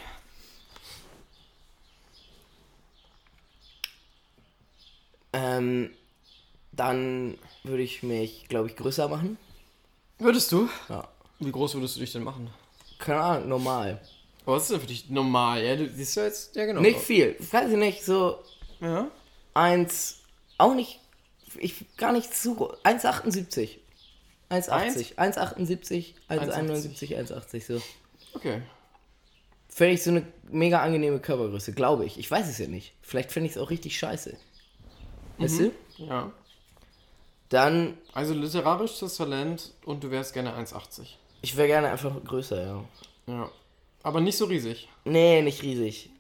Ähm, dann würde ich mich, glaube ich, größer machen. Würdest du? Ja. Wie groß würdest du dich denn machen? Keine Ahnung, normal. Was ist denn für dich normal? Ja, du siehst ja jetzt, ja genau. Nicht viel. Weiß ich nicht, so. Ja. Eins, auch nicht ich gar nicht zu. 1,78. 1,80. 1,78, 1,71, 1,80 so. Okay. Fände ich so eine mega angenehme Körpergröße, glaube ich. Ich weiß es ja nicht. Vielleicht fände ich es auch richtig scheiße. Weißt mhm. du? Ja. Dann. Also literarisches Talent und du wärst gerne 1,80. Ich wäre gerne einfach größer, ja. Ja. Aber nicht so riesig. Nee, nicht riesig.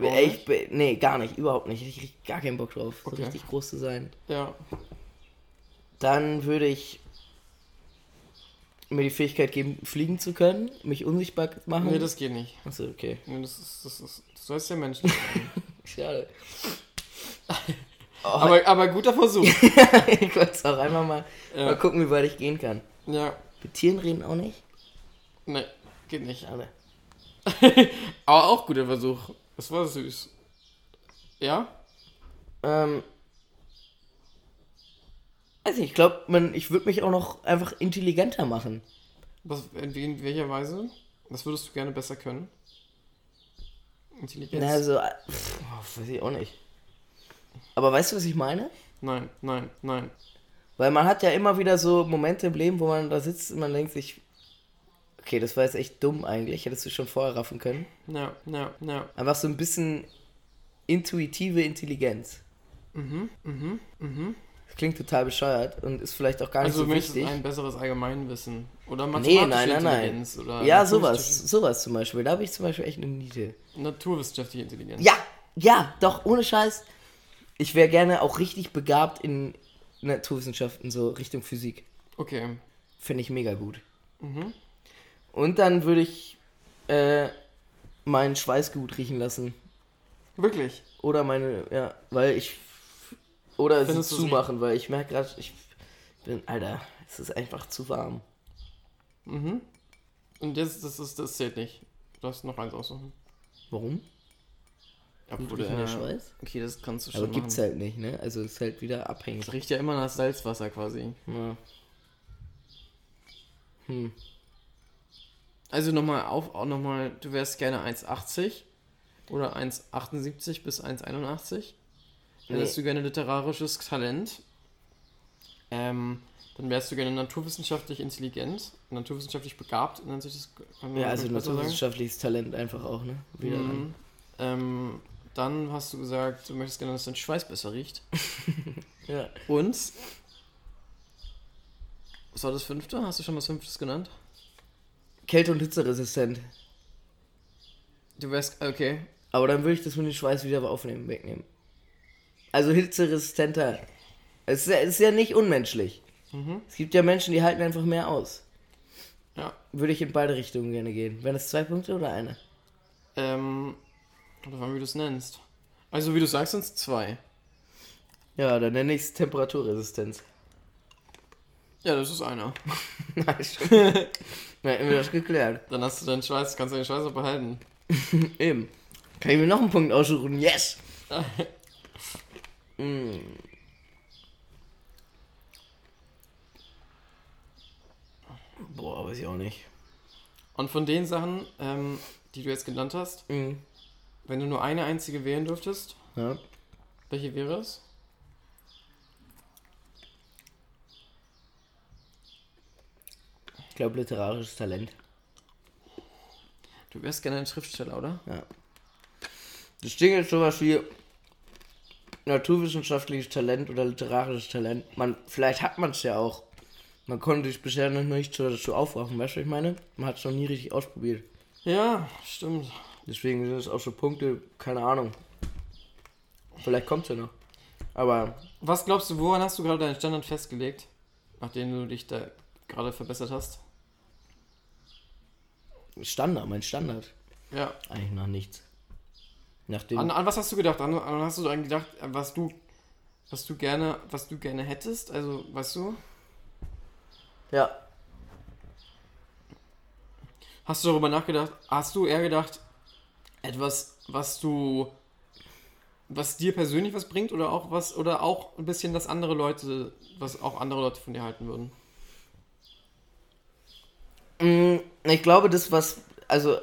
Bin, nee, gar nicht, überhaupt nicht. Ich krieg gar keinen Bock drauf, okay. so richtig groß zu sein. Ja. Dann würde ich mir die Fähigkeit geben, fliegen zu können, mich unsichtbar machen. Nee, das geht nicht. Achso, okay. Nee, das ist, das ist, du sollst ja Mensch. [LAUGHS] Schade. [LAUGHS] Aber, aber guter Versuch. [LAUGHS] ich wollte es auch einmal mal, ja. mal gucken, wie weit ich gehen kann. Ja. Mit Tieren reden auch nicht? Nee, geht nicht. Schade. aber auch guter Versuch. Das war süß. Ja? Ähm. Also ich glaube, ich würde mich auch noch einfach intelligenter machen. Was, in, in welcher Weise? Was würdest du gerne besser können? Intelligenz? Na, so, pff, weiß ich auch nicht. Aber weißt du, was ich meine? Nein, nein, nein. Weil man hat ja immer wieder so Momente im Leben, wo man da sitzt und man denkt sich, Okay, das war jetzt echt dumm eigentlich. Hättest du schon vorher raffen können. Ja, ja, ja. Einfach so ein bisschen intuitive Intelligenz. Mhm, mhm, mhm. Das klingt total bescheuert und ist vielleicht auch gar nicht also so wichtig. Also ein besseres Allgemeinwissen oder mathematische nee, nein, nein, Intelligenz nein. oder ja, sowas, sowas zum Beispiel. Da habe ich zum Beispiel echt eine Niete. Naturwissenschaftliche Intelligenz. Ja, ja, doch ohne Scheiß. Ich wäre gerne auch richtig begabt in Naturwissenschaften so Richtung Physik. Okay. Finde ich mega gut. Mhm. Und dann würde ich äh, meinen Schweiß gut riechen lassen. Wirklich? Oder meine, ja, weil ich. Oder sie zumachen, weil ich merke gerade, ich bin, Alter, es ist einfach zu warm. Mhm. Und jetzt, das, ist, das zählt nicht. Du darfst noch eins aussuchen. Warum? Obwohl, äh, Schweiß? Okay, das kannst du schon. Aber gibt's halt nicht, ne? Also es ist halt wieder abhängig. Es riecht ja immer nach Salzwasser quasi. Ja. Hm. Also nochmal auf, auch nochmal, du wärst gerne 1,80 oder 1,78 bis 1,81. Dann nee. du gerne literarisches Talent. Ähm, dann wärst du gerne naturwissenschaftlich intelligent, naturwissenschaftlich begabt, nennt sich das. Ja, also naturwissenschaftliches Talent einfach auch, ne? Wieder mhm. Ähm, dann hast du gesagt, du möchtest gerne, dass dein Schweiß besser riecht. [LAUGHS] Ja. Und? Was war das fünfte? Hast du schon was fünftes genannt? Kälte- und Hitzeresistent. Du wärst, okay. Aber dann würde ich das mit dem Schweiß wieder aufnehmen, wegnehmen. Also hitzeresistenter. Es ist, ja, ist ja nicht unmenschlich. Es gibt ja Menschen, die halten einfach mehr aus. Ja. Würde ich in beide Richtungen gerne gehen. Wären das zwei Punkte oder eine? Ähm, oder wie du es nennst. Also, wie du sagst, sind es zwei. Ja, dann nenne ich es Temperaturresistenz. Ja, das ist einer. [LAUGHS] Nice. [LAUGHS] Dann hätten wir das geklärt. Dann hast du deinen Schweiß, kannst du den Schweiß auch behalten. [LAUGHS] Eben. Kann ich mir noch einen Punkt aussuchen? Yes! [LAUGHS] mm. Boah, weiß ich auch nicht. Und von den Sachen, ähm, die du jetzt genannt hast, Mhm. wenn du nur eine einzige wählen dürftest, Ja. welche wäre es? Ich glaube, literarisches Talent. Du wärst gerne ein Schriftsteller, oder? Ja. Das Ding ist sowas wie naturwissenschaftliches Talent oder literarisches Talent. Man, vielleicht hat man es ja auch. Man konnte sich bisher noch nicht so dazu aufwachen, weißt du, was ich meine? Man hat es noch nie richtig ausprobiert. Ja, stimmt. Deswegen sind es auch so Punkte, keine Ahnung. Vielleicht kommt es ja noch. Aber Was glaubst du, woran hast du gerade deinen Standard festgelegt, nachdem du dich da gerade verbessert hast? Standard, mein Standard. Ja. Eigentlich noch nichts. Nachdem. An, an was hast du gedacht? An, an hast du dann gedacht, was du, was du gerne, was du gerne hättest? Also, weißt du? ja. Hast du darüber nachgedacht? Hast du eher gedacht, etwas, was du, was dir persönlich was bringt oder auch was, oder auch ein bisschen, dass andere Leute, was auch andere Leute von dir halten würden? Mm, Ich glaube, das, was. Also,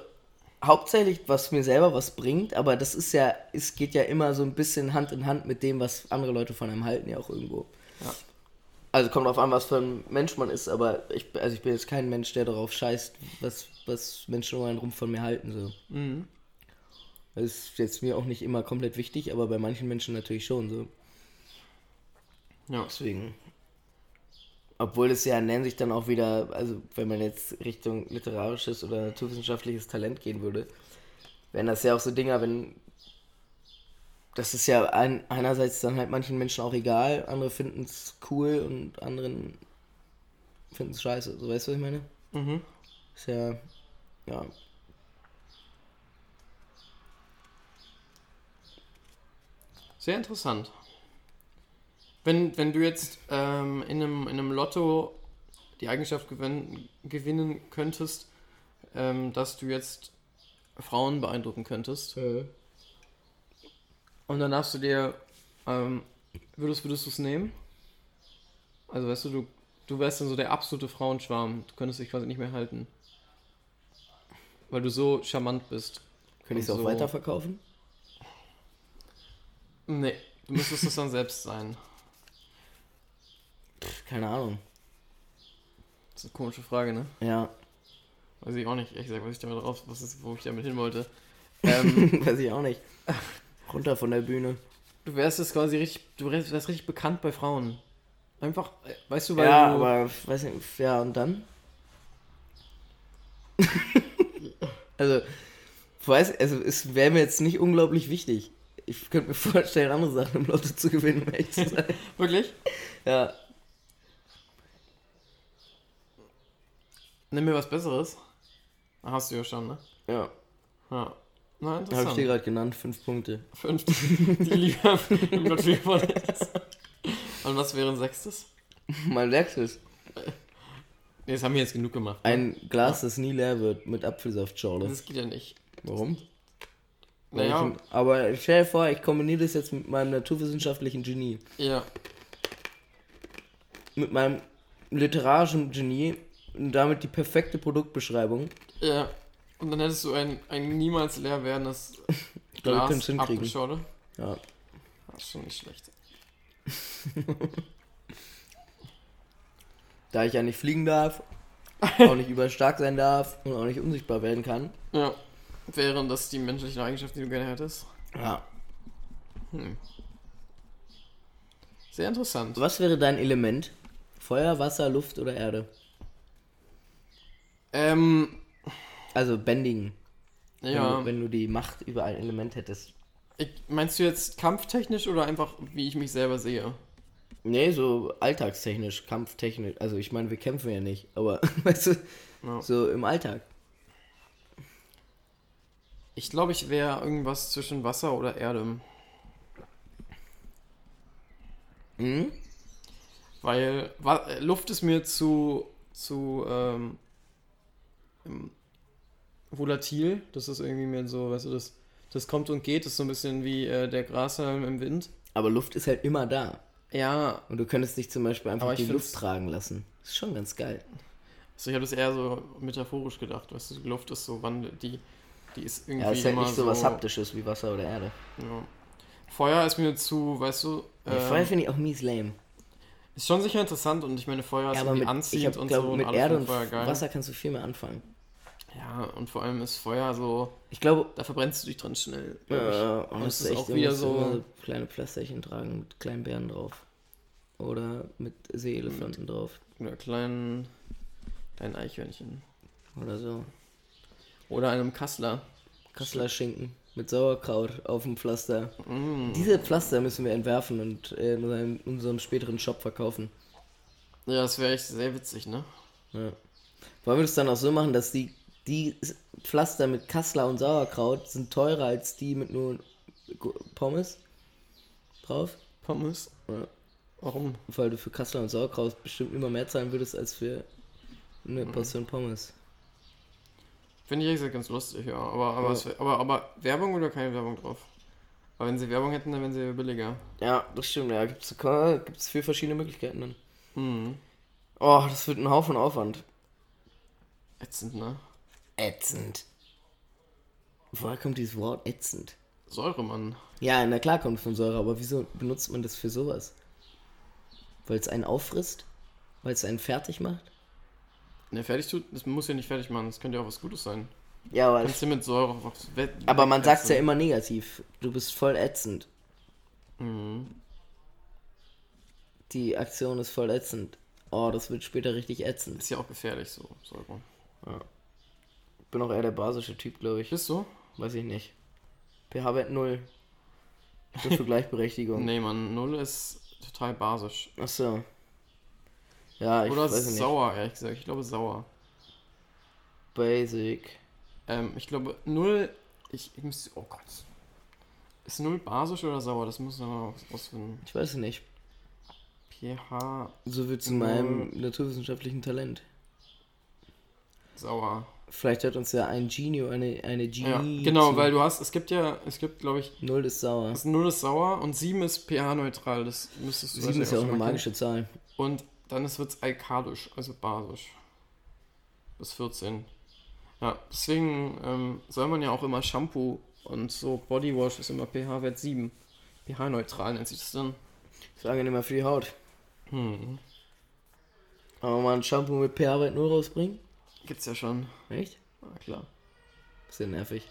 hauptsächlich, was mir selber was bringt, aber das ist ja. Es geht ja immer so ein bisschen Hand in Hand mit dem, was andere Leute von einem halten, ja auch irgendwo. Ja. Also, kommt drauf an, was für ein Mensch man ist, aber ich, also ich bin jetzt kein Mensch, der darauf scheißt, was, was Menschen um einen rum von mir halten. So. Mhm. Das ist jetzt mir auch nicht immer komplett wichtig, aber bei manchen Menschen natürlich schon so. Ja. Deswegen. Obwohl es ja nennt sich dann auch wieder, also wenn man jetzt Richtung literarisches oder naturwissenschaftliches Talent gehen würde, wären das ja auch so Dinger, wenn. Das ist ja ein, einerseits dann halt manchen Menschen auch egal, andere finden es cool und anderen finden es scheiße. So weißt du, was ich meine? Mhm. Ist ja. Ja. Sehr interessant. Wenn, wenn du jetzt ähm, in, einem, in einem Lotto die Eigenschaft gewinn, gewinnen könntest, ähm, dass du jetzt Frauen beeindrucken könntest, und dann darfst du dir, ähm, würdest, würdest du es nehmen? Also weißt du, du, du wärst dann so der absolute Frauenschwarm, du könntest dich quasi nicht mehr halten. Weil du so charmant bist. Könnte ich es auch So. weiterverkaufen? Nee, du müsstest es dann selbst sein. Keine Ahnung. Das ist eine komische Frage, ne? Ja. Weiß ich auch nicht, ehrlich gesagt, was ich damit raus, was ist, wo ich damit hin wollte. [LAUGHS] Ähm, Weiß ich auch nicht. Runter von der Bühne. du wärst jetzt quasi richtig, du wärst wärst richtig bekannt bei Frauen. Einfach, äh, weißt du, weil ja, du, aber weiß nicht, ja, und dann? [LAUGHS] also, weiß, also es wäre mir jetzt nicht unglaublich wichtig. Ich könnte mir vorstellen, andere Sachen im Lotto zu gewinnen, um ehrlich zu sein. [LAUGHS] wirklich? ja. Nimm mir was Besseres. Hast du ja schon, ne? Ja. Ja. Na, Habe ich dir interessant. gerade genannt, fünf Punkte. Fünf, [LAUGHS] die lieber [LAUGHS] im ist. Und was wäre ein sechstes? Mein letztes. Nee, das haben wir jetzt genug gemacht. Ein Glas, das nie leer wird, mit Apfelsaftschorle. Das geht ja nicht. Warum? Naja, ich, aber stell dir vor, ich kombiniere das jetzt mit meinem naturwissenschaftlichen Genie. ja. Mit meinem literarischen Genie und damit die perfekte Produktbeschreibung. Ja. Und dann hättest du ein, ein niemals leer werdendes [LAUGHS] Glas. Apfelschorle. Ja. Das ist schon nicht schlecht. [LAUGHS] Da ich ja nicht fliegen darf, [LAUGHS] auch nicht überstark sein darf und auch nicht unsichtbar werden kann, Ja. Wären das die menschlichen Eigenschaften, die du gerne hättest? Ja. Hm. Sehr interessant. Was wäre dein Element? Feuer, Wasser, Luft oder Erde? Ähm, Also bändigen. Wenn, ja. du, wenn du die Macht über ein Element hättest. Ich, meinst du jetzt kampftechnisch oder einfach, wie ich mich selber sehe? Nee, so alltagstechnisch, kampftechnisch. Also ich meine, wir kämpfen ja nicht, aber [LAUGHS] weißt du, Ja. so im Alltag. Ich glaube, ich wäre irgendwas zwischen Wasser oder Erde. Mhm. Weil Luft ist mir zu, zu ähm, volatil. Das ist irgendwie mehr so, weißt du, das, das kommt und geht. Das ist so ein bisschen wie äh, der Grashalm im Wind. Aber Luft ist halt immer da. Ja, Und du könntest dich zum Beispiel einfach die Luft tragen lassen. Das ist schon ganz geil. also ich habe das eher so metaphorisch gedacht. Weißt du, die Luft ist so Wandel, die, die ist irgendwie Ja, ist halt nicht so was Haptisches wie Wasser oder Erde. Ja. Feuer ist mir zu, weißt du, ähm, Feuer finde ich auch mies lame. ist schon sicher interessant und ich meine, Feuer ist Ja, irgendwie mit, anziehend ich hab, und glaub, so und mit alles Erde und geil. Wasser kannst du viel mehr anfangen. Ja, und vor allem ist Feuer so, Ich glaube, da verbrennst du dich dran schnell. glaub ich. und es ist echt auch wieder so- kleine Pflasterchen tragen mit kleinen Bären drauf. Oder mit Seeelefanten drauf. Oder kleinen, kleinen Eichhörnchen. Oder so. Oder einem Kassler. Kasseler Schinken mit Sauerkraut auf dem Pflaster. Mm. Diese Pflaster müssen wir entwerfen und äh, in unserem, unserem späteren Shop verkaufen. Ja, das wäre echt sehr witzig, ne? Ja. Wollen wir das dann auch so machen, dass die, die Pflaster mit Kassler und Sauerkraut sind teurer als die mit nur Pommes drauf? Pommes. Ja. Warum? Weil du für Kassler und Sauerkraut bestimmt immer mehr zahlen würdest als für eine Mhm. Portion Pommes. Finde ich ehrlich gesagt ganz lustig, ja. Aber, aber, Ja. es aber, aber Werbung oder keine Werbung drauf? Aber wenn sie Werbung hätten, dann wären sie billiger. Ja, das stimmt. Ja, gibt es vier verschiedene Möglichkeiten dann. Hm. Oh, das wird ein Haufen Aufwand. Ätzend, ne? Ätzend. Woher kommt dieses Wort ätzend? Säuremann. Ja, na klar kommt von Säure, aber wieso benutzt man das für sowas? Weil es einen auffrisst? Weil es einen fertig macht? Ne, fertig tut, das muss ja nicht fertig machen, das könnte ja auch was Gutes sein. Ja, aber, Kannst du mit Säure wet- aber man sagt es ja immer negativ. Du bist voll ätzend. Mhm. Die Aktion ist voll ätzend. Oh, das wird später richtig ätzend. Ist ja auch gefährlich so, Säure. Ich bin auch eher der basische Typ, glaube ich. Bist du? Weiß ich nicht. pH-Wert 0. Ich bin für [LAUGHS] Gleichberechtigung. Nee, Mann, Null ist total basisch. Achso. Ja, ich Oder weiß nicht. sauer, ehrlich gesagt. Ich glaube sauer. Basic. Ähm, ich glaube, Null. Ich, ich müsste. Oh Gott. Ist Null basisch oder sauer? Das muss man mal ausfinden. Ich weiß es nicht. pH So wird zu meinem naturwissenschaftlichen Talent. sauer. Vielleicht hat uns ja ein Genio, eine, eine Ja, Genie. genau, zu- weil du hast. Es gibt ja. Es gibt, glaube ich. Null ist sauer. Das Null ist sauer und 7 ist pH-neutral. Das müsstest du 7 ist ja auch eine magische Zahl. Und dann wird es alkalisch, also basisch. Bis 14. Ja, deswegen ähm, soll man ja auch immer Shampoo und so Bodywash ist immer pH-Wert 7. pH-neutral nennt sich das dann. Ist angenehmer für die Haut. Hm. Aber mal ein Shampoo mit pH-Wert 0 rausbringen? Gibt's ja schon. Echt? Na klar. Bisschen nervig.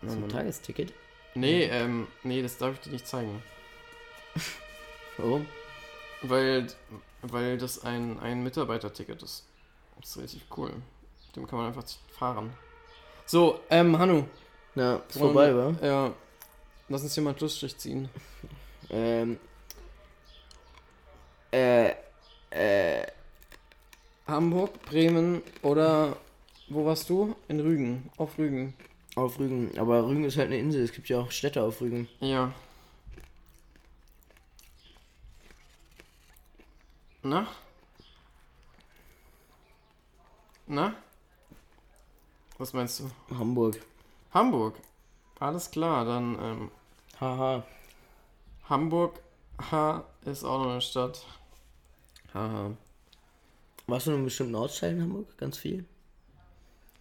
Ja, So ein Mann. Tagesticket? Nee, ähm, nee, das darf ich dir nicht zeigen. [LAUGHS] Warum? Weil, weil das ein, ein Mitarbeiterticket ist. Das ist richtig cool. Mit Dem kann man einfach fahren. So, ähm, Hanu. Ja, ist vorbei, wa? Ja. Lass uns hier mal einen Schlussstrich ziehen. [LAUGHS] Ähm. Äh. Äh. Hamburg, Bremen oder wo warst du? In Rügen. Auf Rügen. Auf Rügen. Aber Rügen ist halt eine Insel. Es gibt ja auch Städte auf Rügen. Ja. Na? Na? Was meinst du? Hamburg. Hamburg. Alles klar, dann ähm, Haha. Hamburg ha, ist auch noch eine Stadt. Haha. Warst du in einem bestimmten Ortsteil in Hamburg? Ganz viel?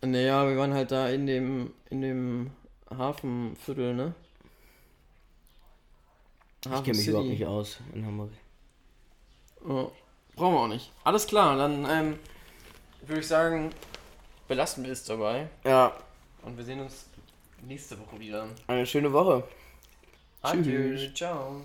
Naja, wir waren halt da in dem in dem Hafenviertel, ne? Ich kenne mich überhaupt nicht aus in Hamburg. Oh, brauchen wir auch nicht. Alles klar, dann ähm, würde ich sagen, belassen wir es dabei. Ja. Und wir sehen uns nächste Woche wieder. Eine schöne Woche. Adieu. Ciao.